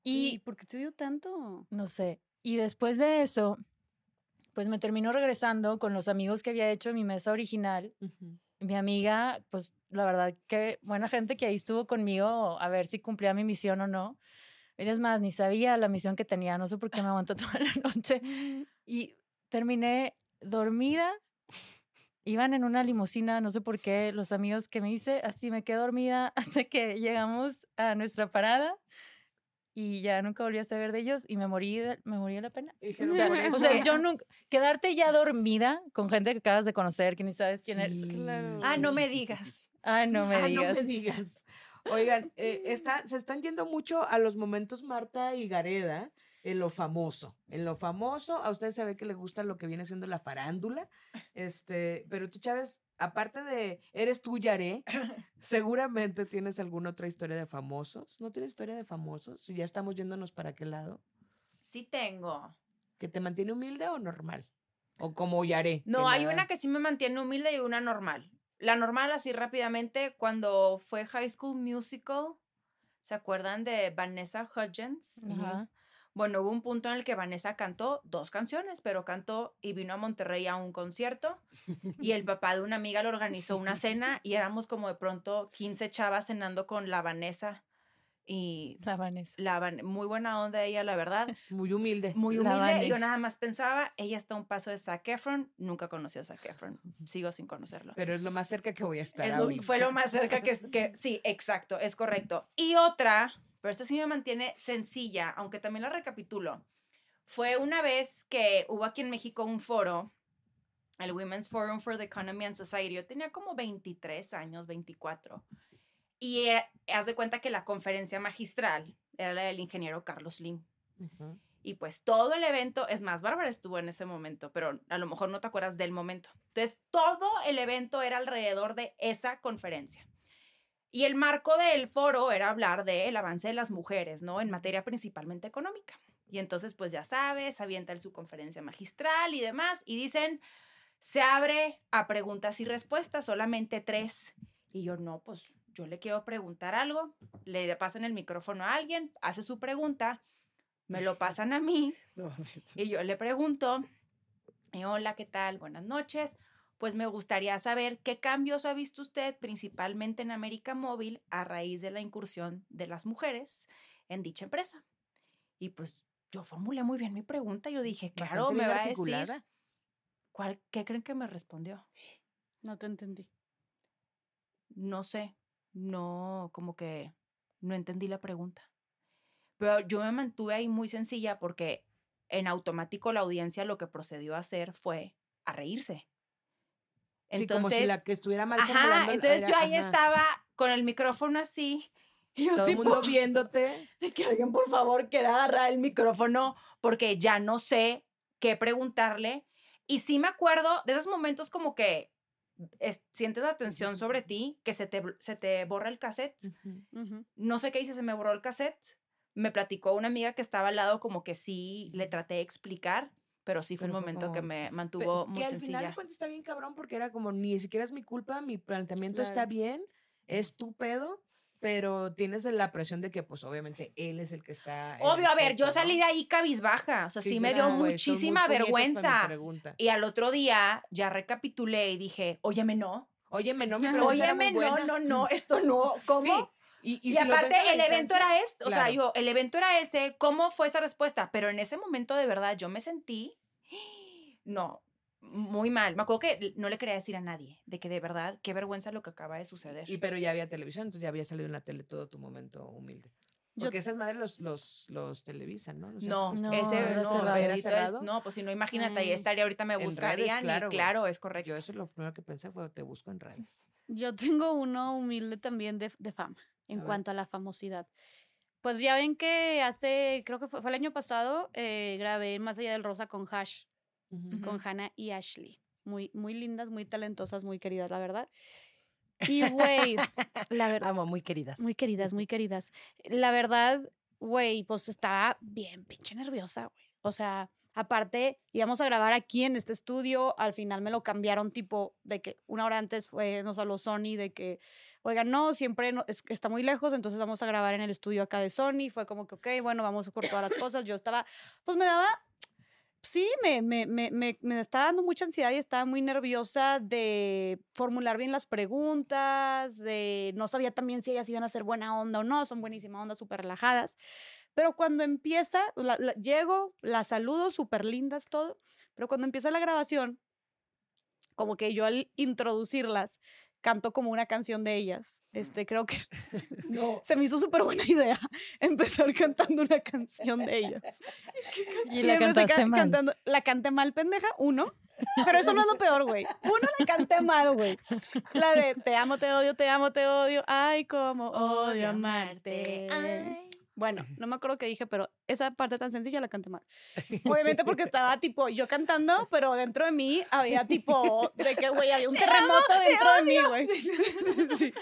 ¿Y Y por qué te dio tanto? no sé. Y después de eso, pues me terminó regresando con los amigos que había hecho en mi mesa original. Mi amiga, pues la verdad que buena gente que ahí estuvo conmigo a ver si cumplía mi misión o no. Es más, ni sabía la misión que tenía, no sé por qué me aguantó toda la noche. Y terminé dormida. Iban en una limusina, no sé por qué, los amigos que me hice, así me quedé dormida hasta que llegamos a nuestra parada y ya nunca volví a saber de ellos y me morí de, me morí de la pena. O sea, "Por o eso". sea, yo nunca, quedarte ya dormida con gente que acabas de conocer, que ni sabes quién eres. Claro. Ah, no sí, me sí, sí, sí, digas. sí. Ay, no me Ah, digas. no me digas. Oigan, eh, está, se están yendo mucho a los momentos Marta y Gareda en lo famoso. En lo famoso, a ustedes se ve que les gusta lo que viene siendo la farándula. Este, pero tú, Chávez, aparte de eres tú, Yaré, seguramente tienes alguna otra historia de famosos. ¿No tienes historia de famosos? Si ya estamos yéndonos para qué lado. Sí tengo. ¿Que te mantiene humilde o normal? O como Yaré. No, hay nada- una que sí me mantiene humilde y una normal. La normal, así rápidamente, cuando fue High School Musical, ¿se acuerdan de Vanessa Hudgens? Ajá. Bueno, hubo un punto en el que Vanessa cantó dos canciones, pero cantó y vino a Monterrey a un concierto y el papá de una amiga le organizó una cena y éramos como de pronto 15 chavas cenando con la Vanessa y La Vanessa. la Van- muy buena onda ella, la verdad, Muy humilde. muy humilde. Y Yo nada más pensaba, ella está a un paso de Zac Efron, nunca conocí a Zac Efron, sigo sin conocerlo. Pero es lo más cerca que voy a estar Es lo- fue lo más cerca que, que sí, exacto, es correcto. Y otra, pero esta sí me mantiene sencilla, aunque también la recapitulo. Fue una vez que hubo aquí en México un foro, el Women's Forum for the Economy and Society. Yo tenía como 23 años, 24. Y eh, haz de cuenta que la conferencia magistral era la del ingeniero Carlos Lim. Y pues todo el evento, es más, Bárbara estuvo en ese momento, pero a lo mejor no te acuerdas del momento. Entonces, todo el evento era alrededor de esa conferencia. Y el marco del foro era hablar del avance de las mujeres, ¿no? En materia principalmente económica. Y entonces, pues ya sabes, avienta en su conferencia magistral y demás, y dicen, se abre a preguntas y respuestas, solamente tres. Y yo, no, pues yo le quiero preguntar algo, le pasan el micrófono a alguien, hace su pregunta, me lo pasan a mí, y yo le pregunto, eh, hola, ¿qué tal? Buenas noches. Pues me gustaría saber qué cambios ha visto usted principalmente en América Móvil a raíz de la incursión de las mujeres en dicha empresa. Y pues yo formulé muy bien mi pregunta. Yo dije, claro, me va a decir. articulada. ¿Cuál, ¿Qué creen que me respondió? No te entendí. No sé, no, como que no entendí la pregunta. Pero yo me mantuve ahí muy sencilla porque en automático la audiencia lo que procedió a hacer fue a reírse. sí, como si la que estuviera mal Ajá, entonces era- yo ahí ajá. estaba con el micrófono así. Y yo Todo el mundo viéndote. de que alguien por favor quiera agarrar el micrófono porque ya no sé qué preguntarle. Y sí me acuerdo de esos momentos como que es- sientes la atención sobre ti, que se te, se te borra el cassette. Ujú. No sé qué hice, se me borró el cassette. Me platicó una amiga que estaba al lado como que sí le traté de explicar, pero sí fue Pero un momento que como- me Pe- mantuvo muy que al final sencilla. de cuentas está bien cabrón porque era como ni siquiera es mi culpa, mi planteamiento está Claro. bien, es tu pedo, pero tienes la presión de que pues obviamente él es el que está... Obvio, a ver, yo salí de ahí cabizbaja, o sea, sí, me dio muy muchísima vergüenza. Y al otro día ya recapitulé y dije, óyeme, no, Óyeme, no, mi pregunta óyeme, no, buena. no, no, esto no, ¿cómo? Sí, Y, y Y, si aparte, el evento era esto, o sea, yo, el evento era ese, ¿cómo fue esa respuesta? Pero en ese momento, de verdad, yo me sentí, no, muy mal. Me acuerdo que no le quería decir a nadie, de que de verdad, qué vergüenza lo que acaba de suceder. Y pero ya había televisión, entonces ya había salido en la tele todo tu momento humilde. Yo- Porque esas madres los, los, los televisan, ¿no? Los No, eventos. No, ese era no, cerrado. Era bendito es- cerrado. no, pues si no, imagínate, ahí estaría, ahorita me En redes, buscarían claro, y claro, es correcto. Yo eso lo primero que pensé fue te busco en redes. Yo tengo uno humilde también de, de fama, en A ver. cuanto a la famosidad. Pues ya ven que hace, creo que fue, fue el año pasado, eh, grabé Más allá del rosa con Hash, con Hannah y Ashley. Muy, muy lindas, muy talentosas, muy queridas, la verdad. Y, güey, la verdad, Amo, muy queridas. muy queridas, muy queridas. La verdad, güey, pues estaba bien pinche nerviosa, güey. O sea, aparte, íbamos a grabar aquí en este estudio, al final me lo cambiaron tipo de que una hora antes fue, nos habló Sony de que, oigan, no, siempre no- es- está muy lejos, entonces vamos a grabar en el estudio acá de Sony. Fue como que, ok, bueno, vamos por todas las cosas. Yo estaba, pues me daba sí, me, me, me, me, estaba dando mucha ansiedad y estaba muy nerviosa de formular bien las preguntas, de no sabía también si ellas iban a ser buena onda o no, son buenísima onda, súper relajadas. Pero cuando empieza, llego, las saludo, súper lindas, todo, pero cuando empieza la grabación, como que yo al introducirlas, canto como una canción de ellas. Este, creo que se me hizo súper buena idea empezar cantando una canción de ellas. Y la cantaste ca- mal. cantando- la canté mal, pendeja, uno. Pero eso no es lo peor, güey. Uno la canté mal, güey. La de te amo, te odio, te amo, te odio. Ay, cómo odio amarte. Ay. Bueno, no me acuerdo qué dije, pero esa parte tan sencilla la canté mal. Obviamente porque estaba tipo yo cantando, pero dentro de mí había tipo de que, güey, había un terremoto dentro de mí, güey. Sí.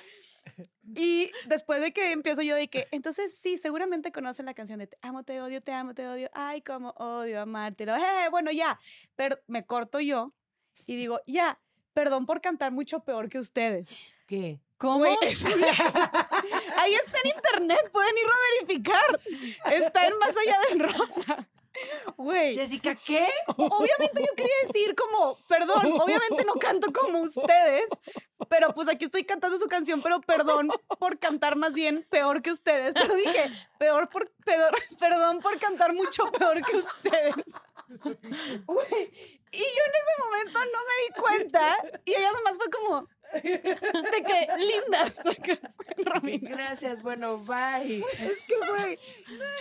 Y después de que empiezo yo de que, entonces sí, seguramente conocen la canción de Te amo, te odio, te amo, te odio. Ay, cómo odio amarte. Luego, "Eh, bueno, ya. Pero me corto yo y digo, ya, perdón por cantar mucho peor que ustedes. ¿Qué? ¿Cómo? Está en internet, pueden ir a verificar. Está en Más allá del rosa. Güey, Jessica, ¿qué? obviamente yo quería decir como, perdón, obviamente no canto como ustedes, pero pues aquí estoy cantando su canción, pero perdón por cantar más bien peor que ustedes. Pero dije, peor por, peor, perdón por cantar mucho peor que ustedes. Güey, y yo en ese momento no me di cuenta y ella nomás fue como, de que lindas. Romina. Gracias, bueno, bye. Es que, güey,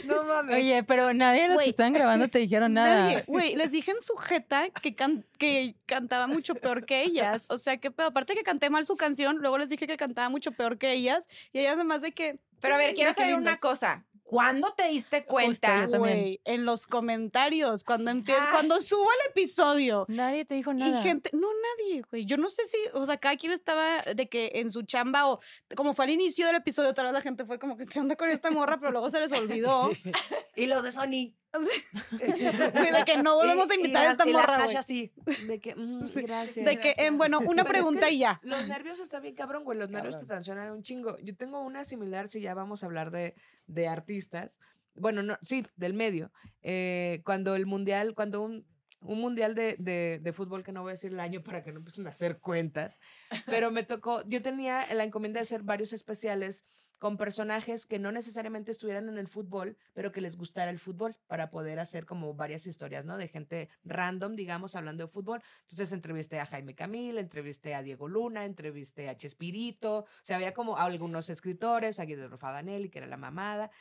no mames. Oye, pero nadie de los Güey. que estaban grabando te dijeron nada. Güey, les dije en su jeta que, can- que cantaba mucho peor que ellas. O sea, que pedo. Aparte que canté mal su canción, luego les dije que cantaba mucho peor que ellas. Y ellas además de que... Pero a ver, quiero saber una cosa. ¿Cuándo te diste cuenta? Güey, en los comentarios, cuando empieza, Ah. cuando subo el episodio. Nadie te dijo nada. Y gente, no nadie, güey. Yo no sé si, o sea, cada quien estaba de que en su chamba o como fue al inicio del episodio, tal vez la gente fue como que, ¿qué onda con esta morra? Pero luego se les olvidó. Y los de Sony. De que no volvemos a Y- y invitar a las- esta y las morra, güey. así. De que, mm, gracias. De que, em, bueno, una Pero es pregunta que y ya. Los nervios está bien cabrón, güey. Los nervios te tensionan un chingo. Yo tengo una similar, si ya vamos a hablar de, de artistas. Bueno, no, sí, del medio. Eh, cuando el mundial, cuando un, un mundial de, de, de fútbol, que no voy a decir el año para que no empiecen a hacer cuentas, pero me tocó, yo tenía la encomienda de hacer varios especiales con personajes que no necesariamente estuvieran en el fútbol, pero que les gustara el fútbol, para poder hacer como varias historias, ¿no? De gente random, digamos, hablando de fútbol. Entonces entrevisté a Jaime Camil, entrevisté a Diego Luna, entrevisté a Chespirito, o sea, había como algunos escritores, a Guido Rofadanelli, que era la mamada.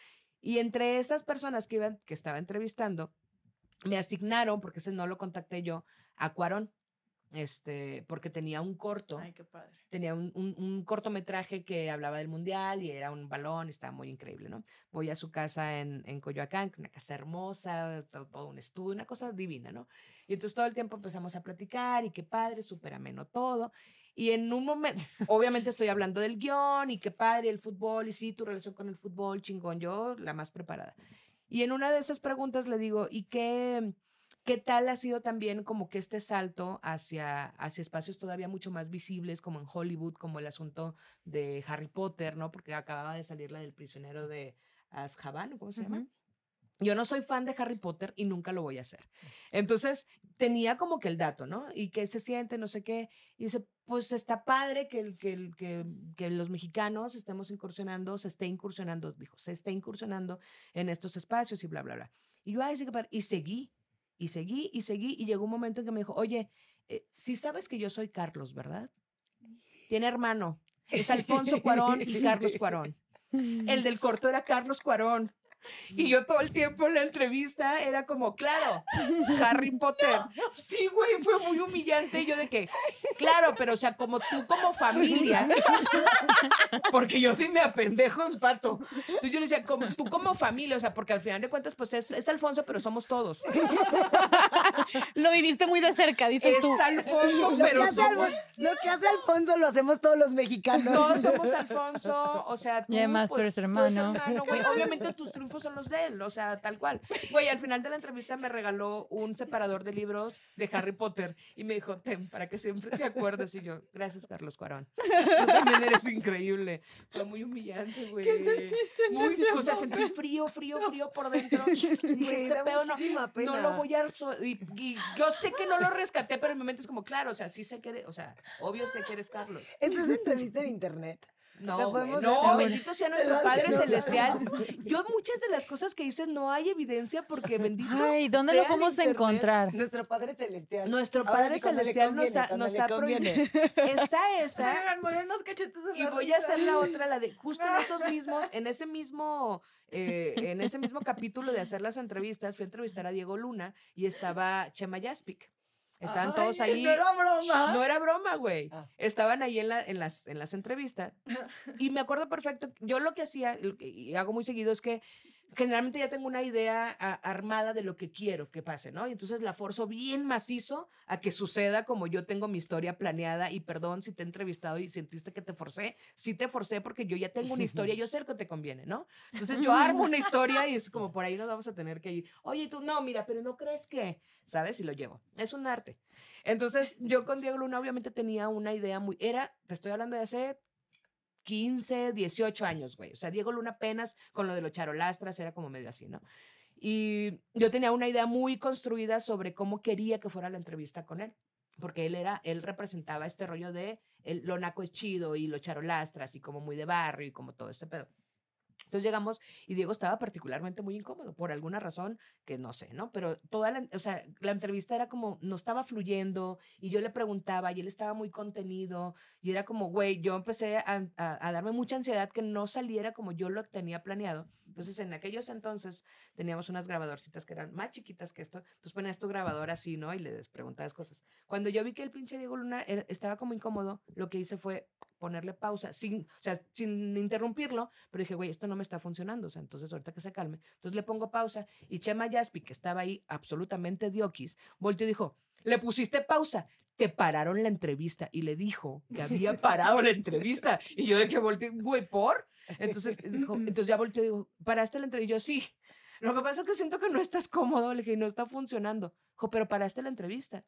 Y entre esas personas que, iban, que estaba entrevistando, me asignaron, porque ese no lo contacté yo, a Cuarón, este, porque tenía un corto Ay, qué padre. tenía un, un- un cortometraje que hablaba del mundial y era un balón, y estaba muy increíble, ¿no? Voy a su casa en, en Coyoacán, una casa hermosa, todo, todo un estudio, una cosa divina, ¿no? Y entonces todo el tiempo empezamos a platicar y qué padre, súper ameno todo. Y en un momento, obviamente estoy hablando del guion y qué padre el fútbol y sí, tu relación con el fútbol, chingón, yo la más preparada. Y en una de esas preguntas le digo, ¿y qué, qué tal ha sido también como que este salto hacia, hacia espacios todavía mucho más visibles, como en Hollywood, como el asunto de Harry Potter, ¿no? Porque acababa de salir la del prisionero de Azkaban, ¿cómo se llama? Yo no soy fan de Harry Potter y nunca lo voy a hacer. Entonces, tenía como que el dato, ¿no? Y qué se siente, no sé qué. Y dice, pues está padre que, el- que, que, que los mexicanos estemos incursionando, se esté incursionando, dijo, se esté incursionando en estos espacios y bla, bla, bla. Y yo, ay, sí, padre. Y seguí, y seguí, y seguí. Y llegó un momento en que me dijo, oye, eh, si sabes que yo soy Carlos, ¿verdad? Tiene hermano. Es Alfonso Cuarón y Carlos Cuarón. El del corto era Carlos Cuarón. Y yo todo el tiempo en la entrevista era como, claro, Harry Potter. Sí, güey, fue muy humillante. Y yo de que, claro, pero o sea, como tú como familia, porque yo sí me apendejo en pato. Entonces yo le decía, como, tú como familia, o sea, porque al final de cuentas, pues es, es Alfonso, pero somos todos. Lo viviste muy de cerca, dices Es tú. Alfonso, Lo que, pero hace somos, Alfon- lo que hace Alfonso lo hacemos todos los mexicanos. todos somos Alfonso. O sea, tú, Y además tú pues, eres tú hermano. güey. Obviamente tus triunfos son los de él, o sea, tal cual. Güey, al final de la entrevista me regaló un separador de libros de Harry Potter y me dijo, ten, para que siempre te acuerdes. Y yo, gracias, Carlos Cuarón. Tú también eres increíble. Fue muy humillante, güey. Muy, o sea, sentí frío, frío, frío por dentro. Y este pedo no, muchísima no pena. lo voy a... Y, y yo sé que no lo rescaté, pero en mi mente es como, claro, o sea, sí sé que eres, o sea, obvio sé que eres Carlos. Esta es entrevista en internet. No, güey, podemos no, bendito sea nuestro Padre no. Celestial. Yo muchas de las cosas que dices no hay evidencia porque bendito Ay, ¿dónde lo sea a internet. encontrar? Nuestro Padre Celestial. Nuestro Ahora Padre sí, Celestial nos conviene, ha, nos prohibido. Está esa y voy a hacer la otra, la de justo en esos mismos, en ese mismo, eh, en ese mismo capítulo de hacer las entrevistas, fui a entrevistar a Diego Luna y estaba Chema Yaspic. Estaban Ay, todos ahí. No era broma. No era broma, güey. Ah. Estaban ahí en, la- en, las, en las entrevistas. Y me acuerdo perfecto, yo lo que hacía, lo que- y hago muy seguido, es que generalmente ya tengo una idea a- armada de lo que quiero que pase, ¿no? Y entonces la forzo bien macizo a que suceda como yo tengo mi historia planeada. Y perdón si te he entrevistado y sentiste que te forcé. Sí te forcé porque yo ya tengo una historia, yo sé lo que te conviene, ¿no? Entonces yo armo una historia y es como por ahí nos vamos a tener que ir. Oye, tú, no, mira, pero no crees que, ¿sabes? Y lo llevo. Es un arte. Entonces, yo con Diego Luna obviamente tenía una idea muy, era, te estoy hablando de hace 15, 18 años, güey. O sea, Diego Luna apenas con lo de los charolastras era como medio así, ¿no? Y yo tenía una idea muy construida sobre cómo quería que fuera la entrevista con él. Porque él era, él representaba este rollo de el, lo naco es chido y los charolastras y como muy de barrio y como todo ese pedo. Entonces llegamos y Diego estaba particularmente muy incómodo por alguna razón que no sé, ¿no? Pero toda la, o sea, la entrevista era como, no estaba fluyendo y yo le preguntaba y él estaba muy contenido y era como, güey, yo empecé a, a- darme mucha ansiedad que no saliera como yo lo tenía planeado. Entonces en aquellos entonces teníamos unas grabadorcitas que eran más chiquitas que esto, entonces ponías tu grabador así, ¿no? Y le preguntabas cosas. Cuando yo vi que el pinche Diego Luna estaba como incómodo, lo que hice fue ponerle pausa, sin, o sea, sin interrumpirlo, pero dije, güey, esto no me está funcionando, o sea, entonces ahorita que se calme. Entonces le pongo pausa y Chema Yaspi, que estaba ahí absolutamente diokis, volteó y dijo, le pusiste pausa, te pararon la entrevista y le dijo que había parado la entrevista. Y yo de que volteé, güey, ¿por? Entonces, dijo, entonces ya volteó y dijo, ¿paraste la entrevista? Y yo, sí. Lo que pasa es que siento que no estás cómodo, le dije, no está funcionando. Dijo, pero paraste la entrevista.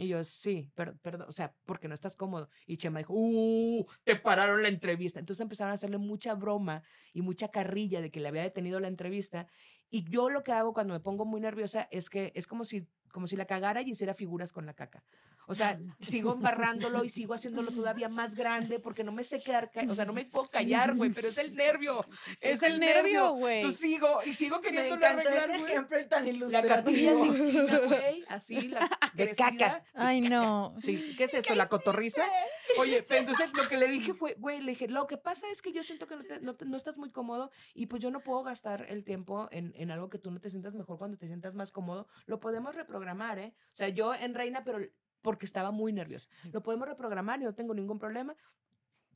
Y yo, sí, pero, perdón, o sea, porque no estás cómodo. Y Chema dijo, ¡uh! Te pararon la entrevista. Entonces empezaron a hacerle mucha broma y mucha carrilla de que le había detenido la entrevista. Y yo lo que hago cuando me pongo muy nerviosa es que es como si, como si la cagara y hiciera figuras con la caca. O sea, sigo embarrándolo y sigo haciéndolo todavía más grande porque no me sé quedar, o sea, no me puedo callar, güey, pero es el nervio. Es el nervio, güey. Entonces sigo y sigo queriendo arreglar, ese güey. ejemplo tan La capilla ilustrativo. Sixtina, güey, así, la De crecida, caca. Ay, no. Sí, ¿qué es esto? ¿La cotorriza? Oye, pero entonces lo que le dije fue, güey, le dije, lo que pasa es que yo siento que no, te- no te- no estás muy cómodo y pues yo no puedo gastar el tiempo en, en algo que tú no te sientas mejor cuando te sientas más cómodo. Lo podemos reprogramar, ¿eh? O sea, yo en Reina, pero porque estaba muy nerviosa. Lo podemos reprogramar y no tengo ningún problema.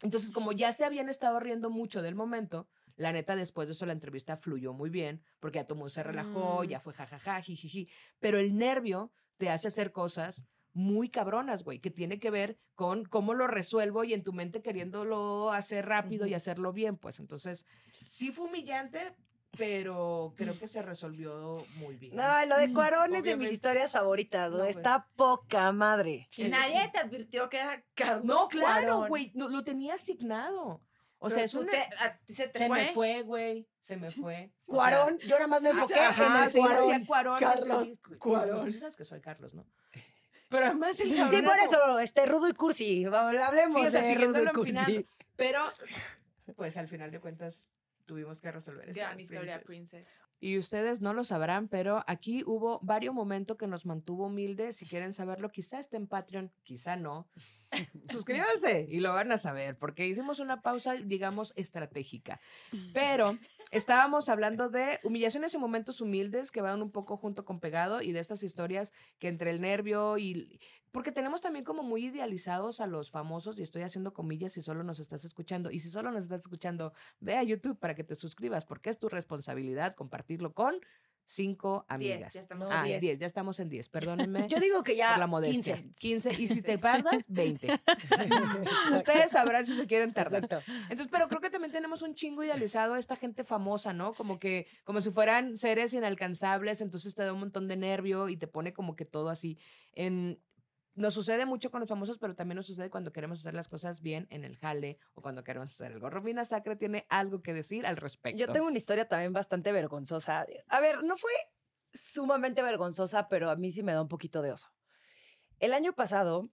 Entonces, como ya se habían estado riendo mucho del momento, la neta, después de eso la entrevista fluyó muy bien, porque ya todo mundo se relajó, Mm. ya fue jajaja, jijiji. Pero el nervio te hace hacer cosas muy cabronas, güey, que tiene que ver con cómo lo resuelvo y en tu mente queriéndolo hacer rápido y hacerlo bien, pues entonces sí fue humillante, pero creo que se resolvió muy bien. No, lo de Mm, Cuarón es de mis historias favoritas, No, güey. pues. Está poca madre. Y Eso nadie sí. te advirtió que era Carlos No, claro, Cuarón. güey, no, lo tenía asignado. O Pero sea, es una... te- a se te se fue. me fue, güey, se me fue. O sea, Cuarón, yo nada más me enfoqué Ajá, en el sí, Cuarón. Cuarón. Carlos Cuarón. Sí sabes que soy Carlos, ¿no? Pero además el Sí, cabrón por era como- eso, este Rudo y Cursi. Hablemos Sí, o sea, de Rudo y Cursi. Pero, pues al final de cuentas, tuvimos que resolver eso. Gran historia, Princess. Y ustedes no lo sabrán, pero aquí hubo varios momentos que nos mantuvo humildes. Si quieren saberlo, quizá esté en Patreon, quizá no. Suscríbanse y lo van a saber, porque hicimos una pausa, digamos, estratégica. Pero estábamos hablando de humillaciones y momentos humildes que van un poco junto con pegado y de estas historias que entre el nervio y... Porque tenemos también como muy idealizados a los famosos, y estoy haciendo comillas si solo nos estás escuchando. Y si solo nos estás escuchando, ve a YouTube para que te suscribas, porque es tu responsabilidad compartirlo con cinco amigas. ya estamos ah, en diez. 10, ya estamos en 10, perdónenme. Yo digo que por ya la modestia. 15. 15. Y si te tardas, 20. Ustedes sabrán si se quieren tardar. Exacto. Entonces, pero creo que también tenemos un chingo idealizado a esta gente famosa, ¿no? Como que, como si fueran seres inalcanzables, entonces te da un montón de nervio y te pone como que todo así en... Nos sucede mucho con los famosos, pero también nos sucede cuando queremos hacer las cosas bien en el jale o cuando queremos hacer algo. Romina Sacre tiene algo que decir al respecto. Yo tengo una historia también bastante vergonzosa. A ver, no fue sumamente vergonzosa, pero a mí sí me da un poquito de oso. El año pasado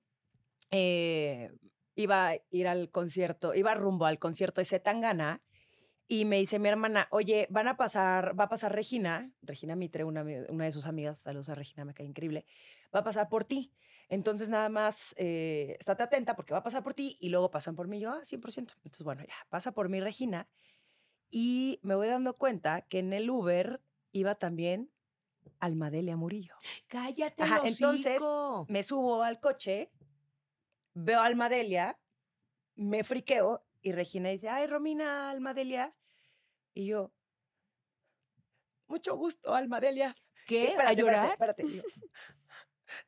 eh, iba a ir al concierto, iba rumbo al concierto de Zetangana y me dice mi hermana, oye, van a pasar, va a pasar Regina, Regina Mitre, una, una de sus amigas, saludos a Regina, me cae increíble, va a pasar por ti. Entonces nada más, eh, estate atenta porque va a pasar por ti y luego pasan por mí. Yo, ah, 100%. Entonces, bueno, ya, pasa por mí Regina y me voy dando cuenta que en el Uber iba también Almadelia Murillo. Cállate, Ajá, entonces. Me subo al coche, veo a Almadelia, me friqueo y Regina dice, ay, Romina, Almadelia. Y yo, mucho gusto, Almadelia. ¿Qué? Espérate, ¿A llorar? Espérate, espérate.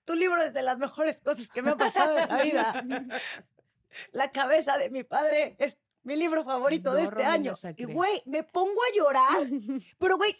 Tu libro es de las mejores cosas que me ha pasado en la vida. La cabeza de mi padre es mi libro favorito de este año. Y güey, me pongo a llorar. Pero güey,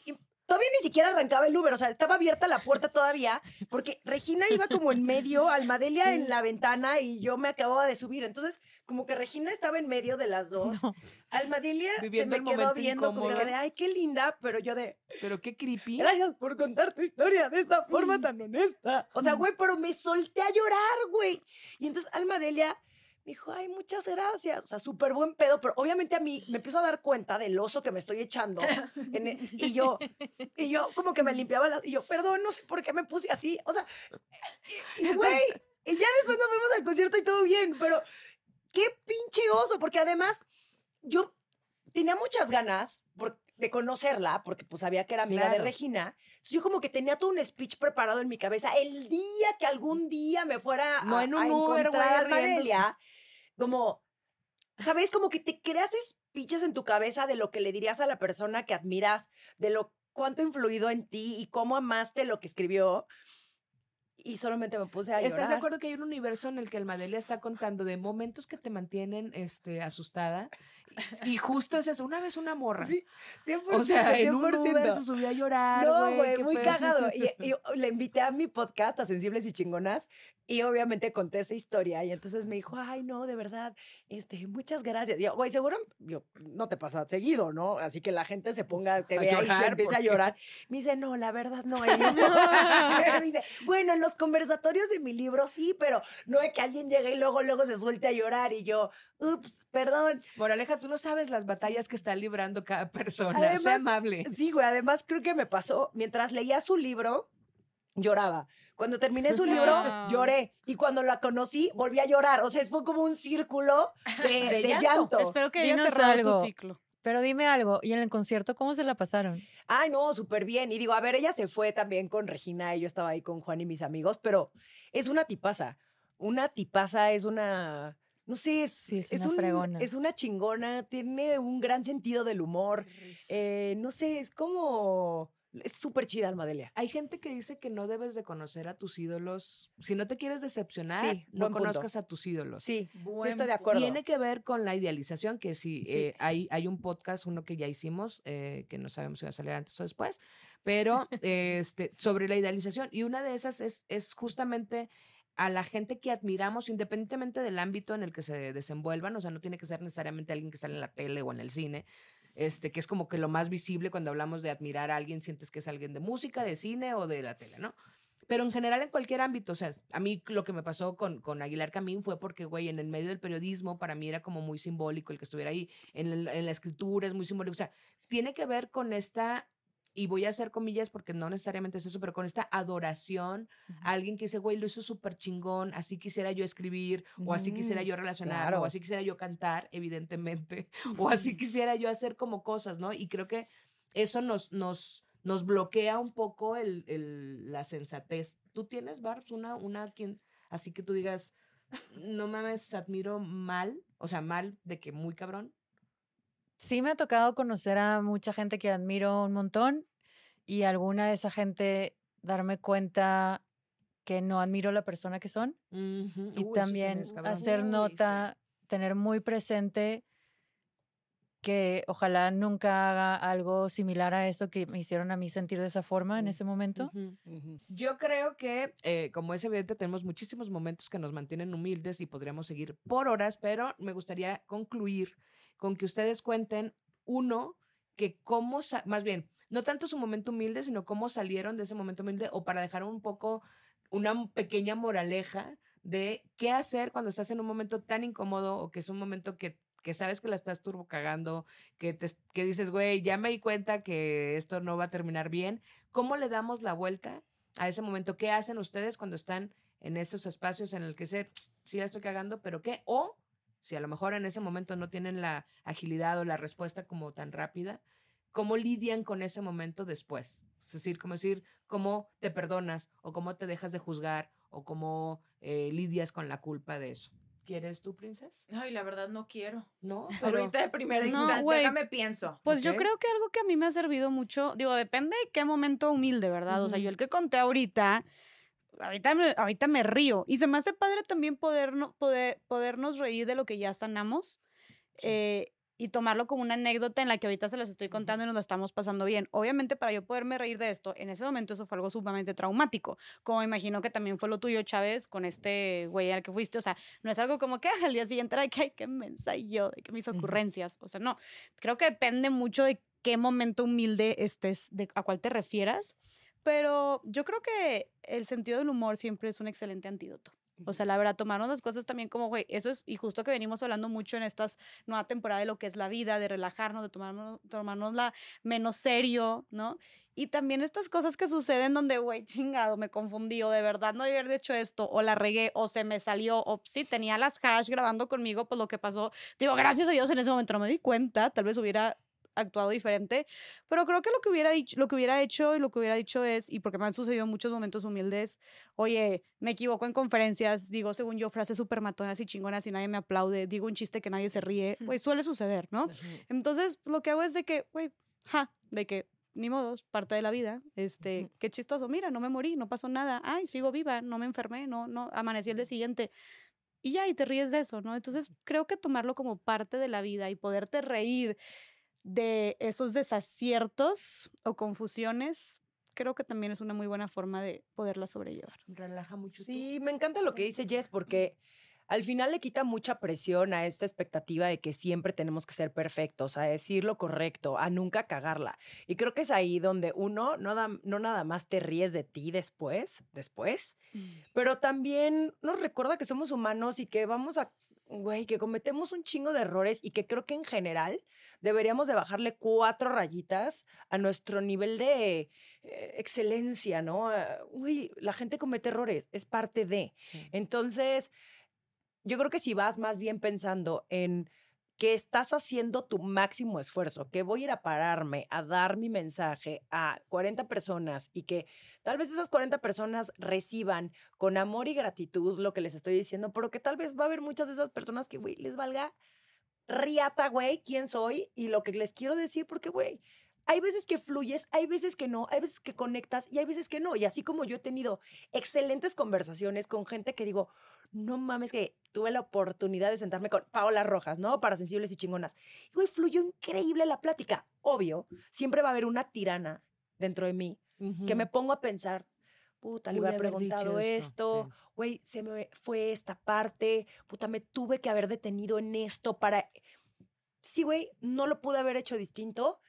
todavía ni siquiera arrancaba el Uber, o sea, estaba abierta la puerta todavía, porque Regina iba como en medio, Almadelia en la ventana y yo me acababa de subir. Entonces, como que Regina estaba en medio de las dos. No. Almadelia Viviendo se me quedó viendo con cara de, ay, qué linda, pero yo de, Pero qué creepy. Gracias por contar tu historia de esta forma tan honesta. O sea, güey, pero me solté a llorar, güey. Y entonces Alma Delia me dijo, ay, muchas gracias. O sea, súper buen pedo, pero obviamente a mí me empiezo a dar cuenta del oso que me estoy echando. en el- y yo, y yo como que me limpiaba las, y yo, perdón, no sé por qué me puse así. O sea, y y, güey, y ya después nos fuimos al concierto y todo bien, pero qué pinche oso, porque además yo tenía muchas ganas por- de conocerla, porque pues sabía que era amiga de Claro. Regina. Entonces, yo como que tenía todo un speech preparado en mi cabeza. El día que algún día me fuera No a, en a un Uber, encontrar a güey, riéndose. Almadelia, como ¿sabes? Como que te creas speeches en tu cabeza de lo que le dirías a la persona que admiras, de lo cuánto influido en ti y cómo amaste lo que escribió. Y solamente me puse a llorar. ¿Estás de acuerdo que hay un universo en el que el Madelia está contando de momentos que te mantienen este, asustada? Y justo es eso, una vez una morra. Sí, 100%. o sea, en un 100%. Uber se subió a llorar, No, güey. muy pedo. cagado. Y, y le invité a mi podcast, a Sensibles y Chingonas, y obviamente conté esa historia. Y entonces me dijo, ay, no, de verdad, este, muchas gracias. Y yo, güey, seguro, yo, no te pasa seguido, ¿no? Así que la gente se ponga, te vea y se empieza a llorar. Me dice, no, la verdad no. Y yo, me dice, bueno, en los conversatorios de mi libro sí, pero no es que alguien llegue y luego, luego se suelte a llorar. Y yo, ups, perdón. Moraleja, tú no sabes las batallas que está librando cada persona. Además, sea amable. Sí, güey, además creo que me pasó, mientras leía su libro, lloraba. Cuando terminé su libro, lloré. Y cuando la conocí, volví a llorar. O sea, fue como un círculo de, De de llanto. llanto. Espero que hayas cerrado algo. tu ciclo. Pero dime algo, ¿y en el concierto cómo se la pasaron? Ay, no, súper bien. Y digo, a ver, ella se fue también con Regina y yo estaba ahí con Juan y mis amigos, pero es una tipaza. Una tipaza es una... No sé, es, Sí, es una un- fregona. es una chingona, tiene un gran sentido del humor. eh, no sé, es como... Es súper chida, Almadelia. Hay gente que dice que no debes de conocer a tus ídolos. Si no te quieres decepcionar, Sí, no punto. conozcas a tus ídolos. Sí, sí estoy de acuerdo. Tiene que ver con la idealización, que sí, Sí. eh, hay, hay un podcast, uno que ya hicimos, eh, que no sabemos si va a salir antes o después, pero este, sobre la idealización. Y una de esas es, es justamente a la gente que admiramos, independientemente del ámbito en el que se desenvuelvan, o sea, no tiene que ser necesariamente alguien que sale en la tele o en el cine, este, que es como que lo más visible cuando hablamos de admirar a alguien, sientes que es alguien de música, de cine o de la tele, ¿no? Pero en general en cualquier ámbito, o sea, a mí lo que me pasó con, con Aguilar Camín fue porque, güey, en el medio del periodismo para mí era como muy simbólico el que estuviera ahí, en, en la escritura es muy simbólico, o sea, tiene que ver con esta, y voy a hacer comillas porque no necesariamente es eso, pero con esta adoración a alguien que dice, güey, lo hizo súper chingón, así quisiera yo escribir, o así quisiera Mm, yo relacionarme, claro. o así quisiera yo cantar, evidentemente, o así quisiera yo hacer como cosas, ¿no? Y creo que eso nos, nos, nos bloquea un poco el, el- la sensatez. ¿Tú tienes, Barbs, una, una quien, así que tú digas, no mames, admiro mal, o sea, mal de que muy cabrón? Sí me ha tocado conocer a mucha gente que admiro un montón y alguna de esa gente darme cuenta que no admiro la persona que son y Uy, también hacer Uy, sí. nota, tener muy presente que ojalá nunca haga algo similar a eso que me hicieron a mí sentir de esa forma en Mm, ese momento. Yo creo que, eh, como es evidente, tenemos muchísimos momentos que nos mantienen humildes y podríamos seguir por horas, pero me gustaría concluir con que ustedes cuenten, uno, que cómo, más bien, no tanto su momento humilde, sino cómo salieron de ese momento humilde o para dejar un poco una pequeña moraleja de qué hacer cuando estás en un momento tan incómodo o que es un momento que, que sabes que la estás turbo cagando, que, te, que dices, güey, ya me di cuenta que esto no va a terminar bien. ¿Cómo le damos la vuelta a ese momento? ¿Qué hacen ustedes cuando están en esos espacios en el que sé, sí la estoy cagando, pero qué? O si a lo mejor en ese momento no tienen la agilidad o la respuesta como tan rápida, ¿cómo lidian con ese momento después? Es decir, como decir, cómo te perdonas o cómo te dejas de juzgar o cómo eh, lidias con la culpa de eso. ¿Quieres tú, princesa? Ay, la verdad no quiero. No, pero Ahorita de primera No, instancia, güey. déjame pienso. Pues yo creo que algo que a mí me ha servido mucho, digo, depende de qué momento humilde, ¿verdad? O sea, yo el que conté ahorita, ahorita me, ahorita me río. Y se me hace padre también poderno- poder, podernos reír de lo que ya sanamos eh, y tomarlo como una anécdota en la que ahorita se las estoy contando y nos la estamos pasando bien. Obviamente, para yo poderme reír de esto, en ese momento eso fue algo sumamente traumático, como imagino que también fue lo tuyo, Chávez, con este güey al que fuiste. O sea, no es algo como que "Ah, al día siguiente era que, ay, qué mensa yo, de que mis ocurrencias. O sea, no. Creo que depende mucho de qué momento humilde estés, de a cuál te refieras. Pero yo creo que el sentido del humor siempre es un excelente antídoto. O sea, la verdad, tomarnos las cosas también como, güey, eso es, y justo que venimos hablando mucho en esta nueva temporada de lo que es la vida, de relajarnos, de tomarnos, tomárnosla menos serio, ¿no? Y también estas cosas que suceden donde, güey, chingado, me confundí, o de verdad no haber hecho esto, o la regué, o se me salió, o sí, tenía las hash grabando conmigo, pues lo que pasó. Digo, gracias a Dios en ese momento no me di cuenta, tal vez hubiera actuado diferente, pero creo que lo que hubiera dicho, lo que hubiera hecho y lo que hubiera dicho es, y porque me han sucedido muchos momentos humildes, oye, me equivoco en conferencias, digo, según yo, frases súper matonas y chingonas y nadie me aplaude, digo un chiste que nadie se ríe, pues suele suceder, ¿no? Entonces, lo que hago es de que, güey, ja, de que ni modos, parte de la vida. Este, qué chistoso, mira, no me morí, no pasó nada. Ay, sigo viva, no me enfermé, no, no, amanecí el día siguiente. Y ya, y te ríes de eso, ¿no? Entonces, creo que tomarlo como parte de la vida y poderte reír de esos desaciertos o confusiones, creo que también es una muy buena forma de poderla sobrellevar. Relaja mucho. tú. Sí, me encanta lo que dice Jess porque al final le quita mucha presión a esta expectativa de que siempre tenemos que ser perfectos, a decir lo correcto, a nunca cagarla. Y creo que es ahí donde uno no, da- no nada más te ríes de ti después, después, pero también nos recuerda que somos humanos y que vamos a, güey, que cometemos un chingo de errores y que creo que en general deberíamos de bajarle cuatro rayitas a nuestro nivel de eh, excelencia, ¿no? Ah, Güey, la gente comete errores, es parte de. Sí. Entonces, yo creo que si vas más bien pensando en que estás haciendo tu máximo esfuerzo, que voy a ir a pararme a dar mi mensaje a 40 personas y que tal vez esas 40 personas reciban con amor y gratitud lo que les estoy diciendo, pero que tal vez va a haber muchas de esas personas que, güey, les valga riata, güey, quién soy y lo que les quiero decir, porque, güey, hay veces que fluyes, hay veces que no, hay veces que conectas y hay veces que no. Y así como yo he tenido excelentes conversaciones con gente que digo, no mames, que tuve la oportunidad de sentarme con Paola Rojas, ¿no? Para sensibles y chingonas. Y, güey, fluyó increíble la plática. Obvio, siempre va a haber una tirana dentro de mí que me pongo a pensar, puta, le hubiera preguntado esto, esto, güey, se me fue esta parte, puta, me tuve que haber detenido en esto para... Sí, güey, no lo pude haber hecho distinto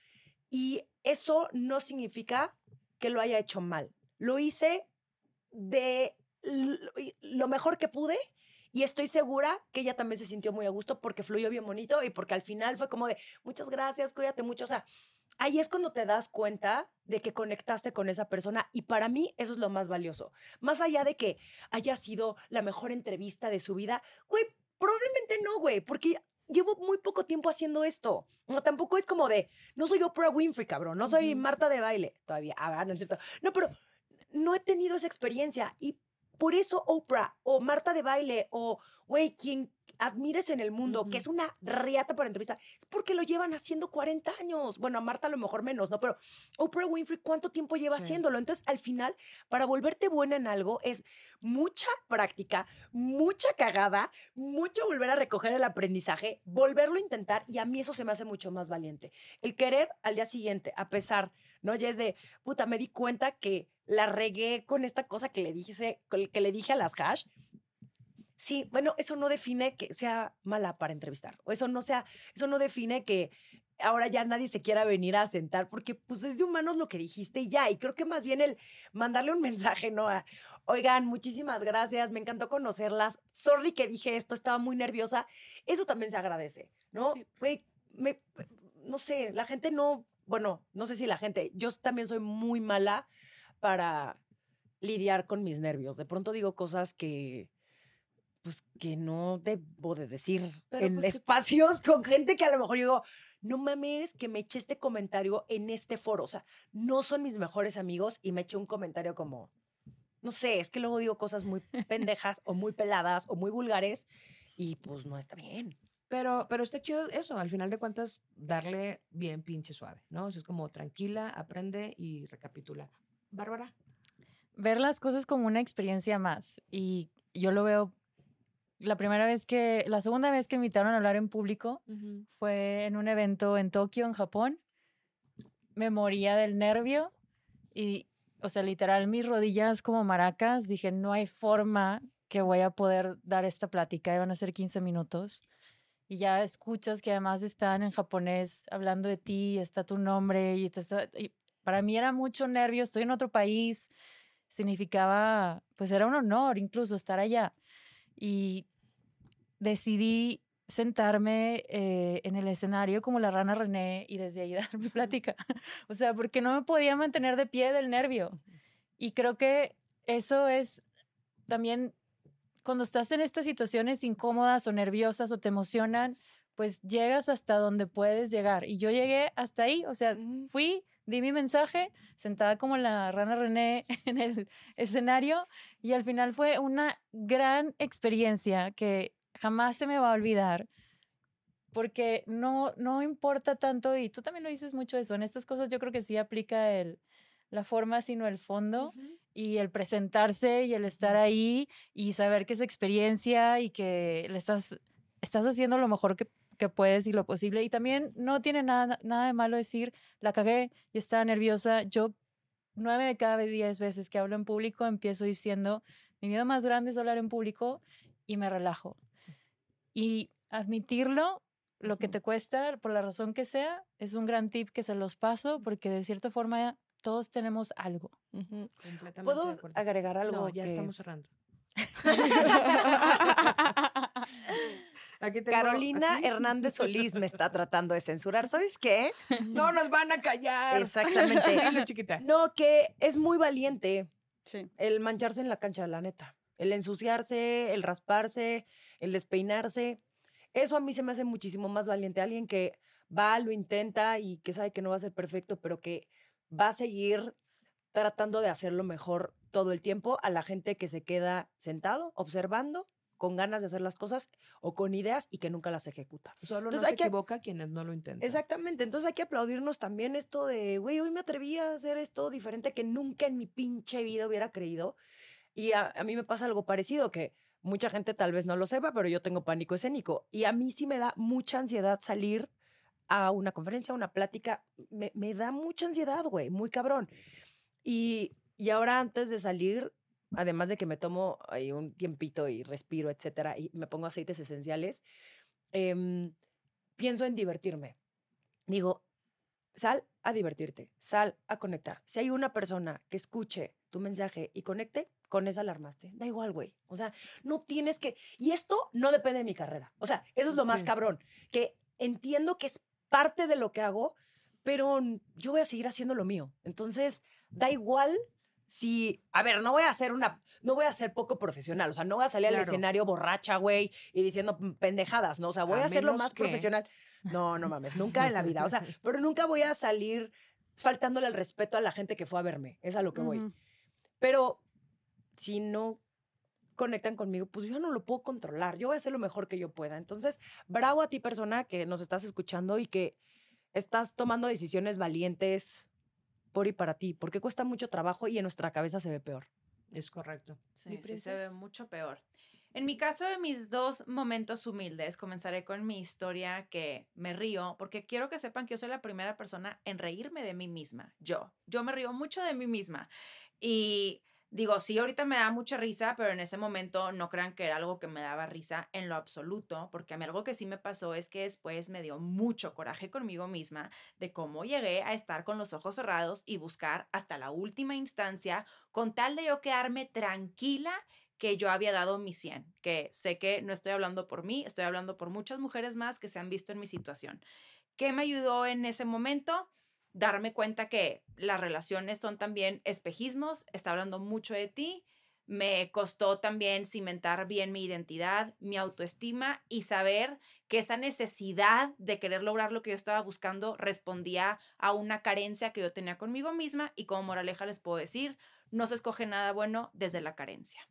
y eso no significa que lo haya hecho mal. Lo hice de lo mejor que pude y estoy segura que ella también se sintió muy a gusto porque fluyó bien bonito y porque al final fue como de muchas gracias, cuídate mucho. O sea, ahí es cuando te das cuenta de que conectaste con esa persona y para mí eso es lo más valioso. Más allá de que haya sido la mejor entrevista de su vida, güey, probablemente no, güey, porque llevo muy poco tiempo haciendo esto. No, tampoco es como de, no soy Oprah Winfrey, cabrón, no soy. Marta de baile todavía. Ah, no es cierto. No, pero no he tenido esa experiencia y por eso Oprah o Marta de baile o, güey, quien admires en el mundo, que es una riata para entrevistar, es porque lo llevan haciendo 40 años. Bueno, a Marta a lo mejor menos, ¿no? Pero Oprah Winfrey, ¿cuánto tiempo lleva Sí. haciéndolo? Entonces, al final, para volverte buena en algo es mucha práctica, mucha cagada, mucho volver a recoger el aprendizaje, volverlo a intentar y a mí eso se me hace mucho más valiente. El querer al día siguiente, a pesar, ¿no? Ya es de, puta, me di cuenta que la regué con esta cosa que le dije, que le dije a las hash. Sí, bueno, eso no define que sea mala para entrevistar. O eso no sea, eso no define que ahora ya nadie se quiera venir a sentar, porque pues es de humanos lo que dijiste y ya. Y creo que más bien el mandarle un mensaje, ¿no? A, Oigan, muchísimas gracias, me encantó conocerlas. Sorry que dije esto, estaba muy nerviosa. Eso también se agradece, ¿no? Sí. Me, no sé, la gente no, bueno, no sé si la gente, yo también soy muy mala para lidiar con mis nervios. De pronto digo cosas que, pues, que no debo de decir Pero, en pues, que- espacios con gente que a lo mejor digo, no mames que me eché este comentario en este foro. O sea, no son mis mejores amigos y me eché un comentario como, no sé, es que luego digo cosas muy pendejas o muy peladas o muy vulgares y pues no está bien. Pero, pero está chido eso, al final de cuentas, darle bien pinche suave, ¿no? O sea, es como tranquila, aprende y recapitula. Bárbara. ver las cosas como una experiencia más. Y yo lo veo, la primera vez que, la segunda vez que me invitaron a hablar en público fue en un evento en Tokio, en Japón. Me moría del nervio y, o sea, literal, mis rodillas como maracas, dije, no hay forma que voy a poder dar esta plática, iban a ser 15 minutos. Y ya escuchas que además están en japonés hablando de ti, está tu nombre y, te está- y para mí era mucho nervio, estoy en otro país, significaba, pues era un honor incluso estar allá. Y decidí sentarme eh, en el escenario como la rana René y desde ahí dar mi plática. o sea, porque no me podía mantener de pie del nervio. Y creo que eso es también cuando estás en estas situaciones incómodas o nerviosas o te emocionan, pues llegas hasta donde puedes llegar. Y yo llegué hasta ahí, o sea, fui, di mi mensaje, sentada como la rana René en el escenario, y al final fue una gran experiencia que jamás se me va a olvidar. Porque no, no importa tanto, y tú también lo dices mucho eso, en estas cosas yo creo que sí aplica el, la forma, sino el fondo y el presentarse y el estar ahí y saber que es experiencia y que le estás, estás haciendo lo mejor que, que puedes y lo posible. Y también no tiene nada, nada de malo decir, la cagué y estaba nerviosa. Yo nueve de cada diez veces que hablo en público empiezo diciendo, mi miedo más grande es hablar en público y me relajo. Y admitirlo, lo que te cuesta, por la razón que sea, es un gran tip que se los paso porque de cierta forma todos tenemos algo. Completamente ¿Puedo agregar algo? No, ya que- estamos cerrando. Aquí tengo- Carolina aquí. Hernández Solís me está tratando de censurar. ¿Sabes qué? No nos van a callar. Exactamente. Chiquita. No, que es muy valiente Sí. el mancharse en la cancha, la neta. El ensuciarse, el rasparse, el despeinarse. Eso a mí se me hace muchísimo más valiente. Alguien que va, lo intenta y que sabe que no va a ser perfecto, pero que va a seguir tratando de hacerlo mejor todo el tiempo a la gente que se queda sentado, observando, con ganas de hacer las cosas o con ideas y que nunca las ejecuta. Solo Entonces no hay se que- equivoca quienes no lo intentan. Exactamente, entonces hay que aplaudirnos también esto de, güey, hoy me atreví a hacer esto diferente que nunca en mi pinche vida hubiera creído. Y a, a mí me pasa algo parecido, que mucha gente tal vez no lo sepa, pero yo tengo pánico escénico. Y a mí sí me da mucha ansiedad salir a una conferencia, a una plática. Me, me da mucha ansiedad, güey, muy cabrón. Y, y ahora antes de salir, además de que me tomo ahí un tiempito y respiro, etcétera, y me pongo aceites esenciales, em, pienso en divertirme. Digo, sal a divertirte, sal a conectar. Si hay una persona que escuche tu mensaje y conecte, con esa la armaste. Da igual, güey. O sea, no tienes que... Y esto no depende de mi carrera. O sea, eso es lo más Sí. cabrón. Que entiendo que es parte de lo que hago, pero yo voy a seguir haciendo lo mío. Entonces, da igual si, a ver, no voy a hacer una, no voy a ser poco profesional, o sea, no voy a salir al escenario borracha, güey, y diciendo p- pendejadas, ¿no? O sea, voy a, A hacerlo más que- profesional. No, no mames, nunca en la vida, o sea, pero nunca voy a salir faltándole el respeto a la gente que fue a verme, es a lo que voy. Pero si no conectan conmigo, pues yo no lo puedo controlar. Yo voy a hacer lo mejor que yo pueda. Entonces, bravo a ti, persona que nos estás escuchando y que estás tomando decisiones valientes por y para ti, porque cuesta mucho trabajo y en nuestra cabeza se ve peor. Es correcto. Mi Sí, sí se ve mucho peor. En mi caso de mis dos momentos humildes, comenzaré con mi historia que me río, porque quiero que sepan que yo soy la primera persona en reírme de mí misma. Yo, yo me río mucho de mí misma. Y digo, sí, ahorita me da mucha risa, pero en ese momento no crean que era algo que me daba risa en lo absoluto, porque a mí algo que sí me pasó es que después me dio mucho coraje conmigo misma de cómo llegué a estar con los ojos cerrados y buscar hasta la última instancia con tal de yo quedarme tranquila que yo había dado mi 100, que sé que no estoy hablando por mí, estoy hablando por muchas mujeres más que se han visto en mi situación. ¿Qué me ayudó en ese momento? Darme cuenta que las relaciones son también espejismos, está hablando mucho de ti. Me costó también cimentar bien mi identidad, mi autoestima y saber que esa necesidad de querer lograr lo que yo estaba buscando respondía a una carencia que yo tenía conmigo misma y como moraleja les puedo decir, no se escoge nada bueno desde la carencia.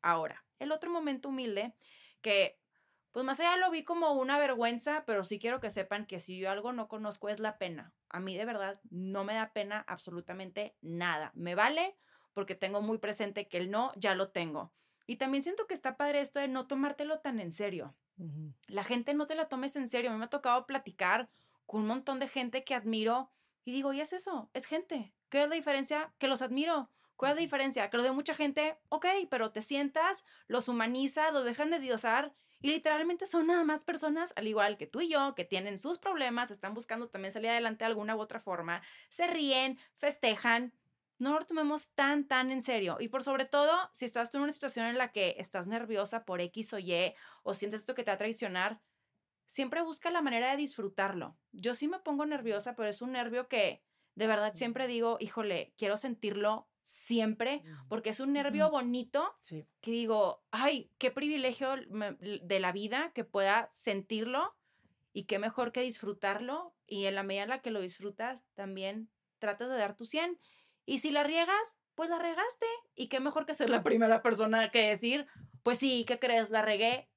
Ahora, el otro momento humilde que, pues más allá lo vi como una vergüenza, pero sí quiero que sepan que si yo algo no conozco es la pena. A mí de verdad no me da pena absolutamente nada. Me vale porque tengo muy presente que el no ya lo tengo. Y también siento que está padre esto de no tomártelo tan en serio. La gente no te la tomes en serio. A mí me ha tocado platicar con un montón de gente que admiro y digo, y es eso, es gente. ¿Qué es la diferencia? Que los admiro. ¿Cuál es la diferencia? Que lo de mucha gente, ok, pero te sientas, los humanizas, los dejan de diosar y literalmente son nada más personas, al igual que tú y yo, que tienen sus problemas, están buscando también salir adelante de alguna u otra forma, se ríen, festejan. No lo tomemos tan, tan en serio. Y por sobre todo, si estás tú en una situación en la que estás nerviosa por X o Y o sientes esto que te va a traicionar, siempre busca la manera de disfrutarlo. Yo sí me pongo nerviosa, pero es un nervio que de verdad siempre digo, híjole, quiero sentirlo siempre, porque es un nervio bonito Sí. que digo, ay, qué privilegio de la vida que pueda sentirlo Y qué mejor que disfrutarlo y en la medida en la que lo disfrutas, también tratas de dar tu 100. Y si la riegas, pues la regaste. Y qué mejor que ser la primera persona que decir, pues sí, ¿qué crees? La regué.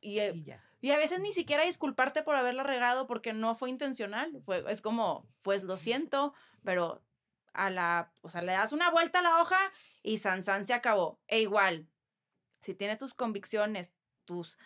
Y, eh, Y ya. y a veces ni siquiera disculparte por haberla regado porque no fue intencional. Fue, es como, pues lo siento, pero a la, o sea, le das una vuelta a la hoja y San San se acabó. E igual, si tienes tus convicciones, tus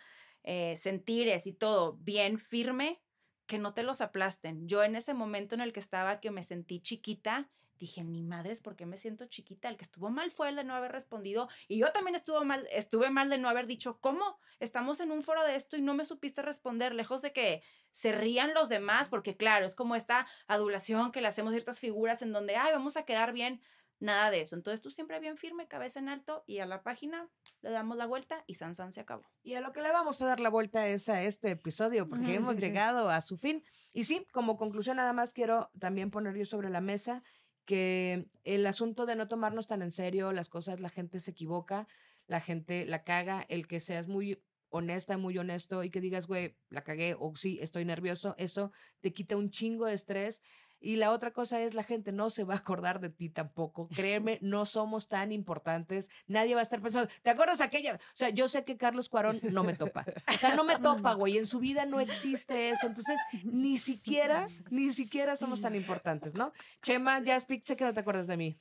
eh, sentires y todo bien firme, que no te los aplasten. Yo en ese momento en el que estaba, que me sentí chiquita, dije, ni madres, ¿por qué me siento chiquita? El que estuvo mal fue el de no haber respondido y yo también estuvo mal, estuve mal de no haber dicho, ¿cómo? Estamos en un foro de esto y no me supiste responder, lejos de que se rían los demás, porque claro, es como esta adulación que le hacemos ciertas figuras en donde, ay, vamos a quedar bien. Nada de eso. Entonces tú siempre bien firme, cabeza en alto y a la página le damos la vuelta y San San se acabó. Y a lo que le vamos a dar la vuelta es a este episodio, porque hemos llegado a su fin. Y sí, como conclusión nada más quiero también poner yo sobre la mesa que el asunto de no tomarnos tan en serio las cosas, la gente se equivoca, la gente la caga, el que seas muy honesta, muy honesto y que digas, güey, la cagué o sí, estoy nervioso, eso te quita un chingo de estrés. Y la otra cosa es, la gente no se va a acordar de ti tampoco. Créeme, no somos tan importantes. Nadie va a estar pensando, ¿te acuerdas aquella? O sea, yo sé que Carlos Cuarón no me topa. O sea, no me topa, güey. En su vida no existe eso. Entonces, ni siquiera, ni siquiera somos tan importantes, ¿no? Chema, ya sé que no te acuerdas de mí.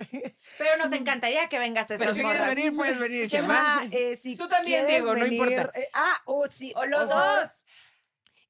Pero nos encantaría que vengas a Pero estas si quieres morras. venir, puedes venir, Chema. Chema, eh, si Tú también, Diego, no importa. eh, ah, oh, sí, O los o dos.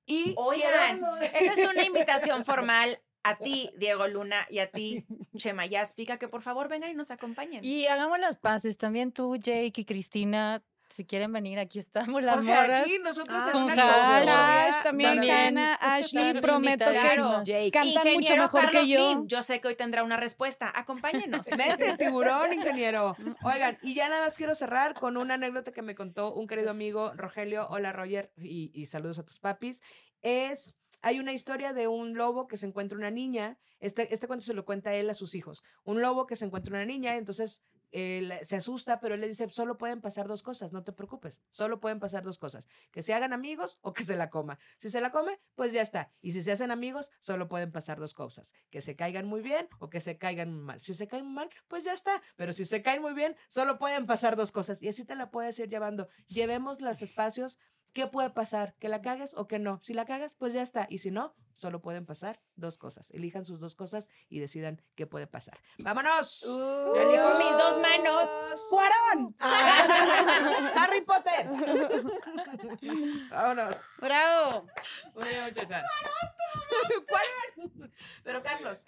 Y Oigan, esta es una invitación formal a ti, Diego Luna, y a ti, Chema Yaspica, que por favor vengan y nos acompañen. Y hagamos las paces. También tú, Jake y Cristina, si quieren venir, aquí estamos las o sea, morras. aquí nosotros Ah, en con Ash, también, también Hannah, Ashley, prometo que. Jake. cantan mucho mejor Carlos que yo. Lim, yo sé que hoy tendrá una respuesta. Acompáñenos. Vente, tiburón, ingeniero. Oigan, y ya nada más quiero cerrar con una anécdota que me contó un querido amigo, Rogelio. Hola, Roger, y, y saludos a tus papis. Es, hay una historia de un lobo que se encuentra una niña. Este, este cuento se lo cuenta él a sus hijos. Un lobo que se encuentra una niña, entonces él se asusta, pero él le dice, solo pueden pasar dos cosas, no te preocupes, solo pueden pasar dos cosas, que se hagan amigos o que se la coma. Si se la come, pues ya está. Y si se hacen amigos, solo pueden pasar dos cosas, que se caigan muy bien o que se caigan muy mal. Si se caen mal, pues ya está. Pero si se caen muy bien, solo pueden pasar dos cosas. Y así te la puedes ir llevando. Llevemos los espacios. ¿Qué puede pasar? ¿Que la cagues o que no? Si la cagas, pues ya está. Y si no, solo pueden pasar dos cosas. Elijan sus dos cosas y decidan qué puede pasar. ¡Vámonos! Uh, elijo mis dos manos. ¡Cuarón! ¡Harry Potter! ¡Vámonos! Bravo. Muy bien, muchachas. ¡Cuarón! Pero Carlos.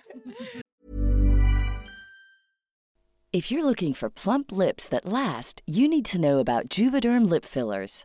If you're looking for plump lips that last, you need to know about Juvederm lip fillers.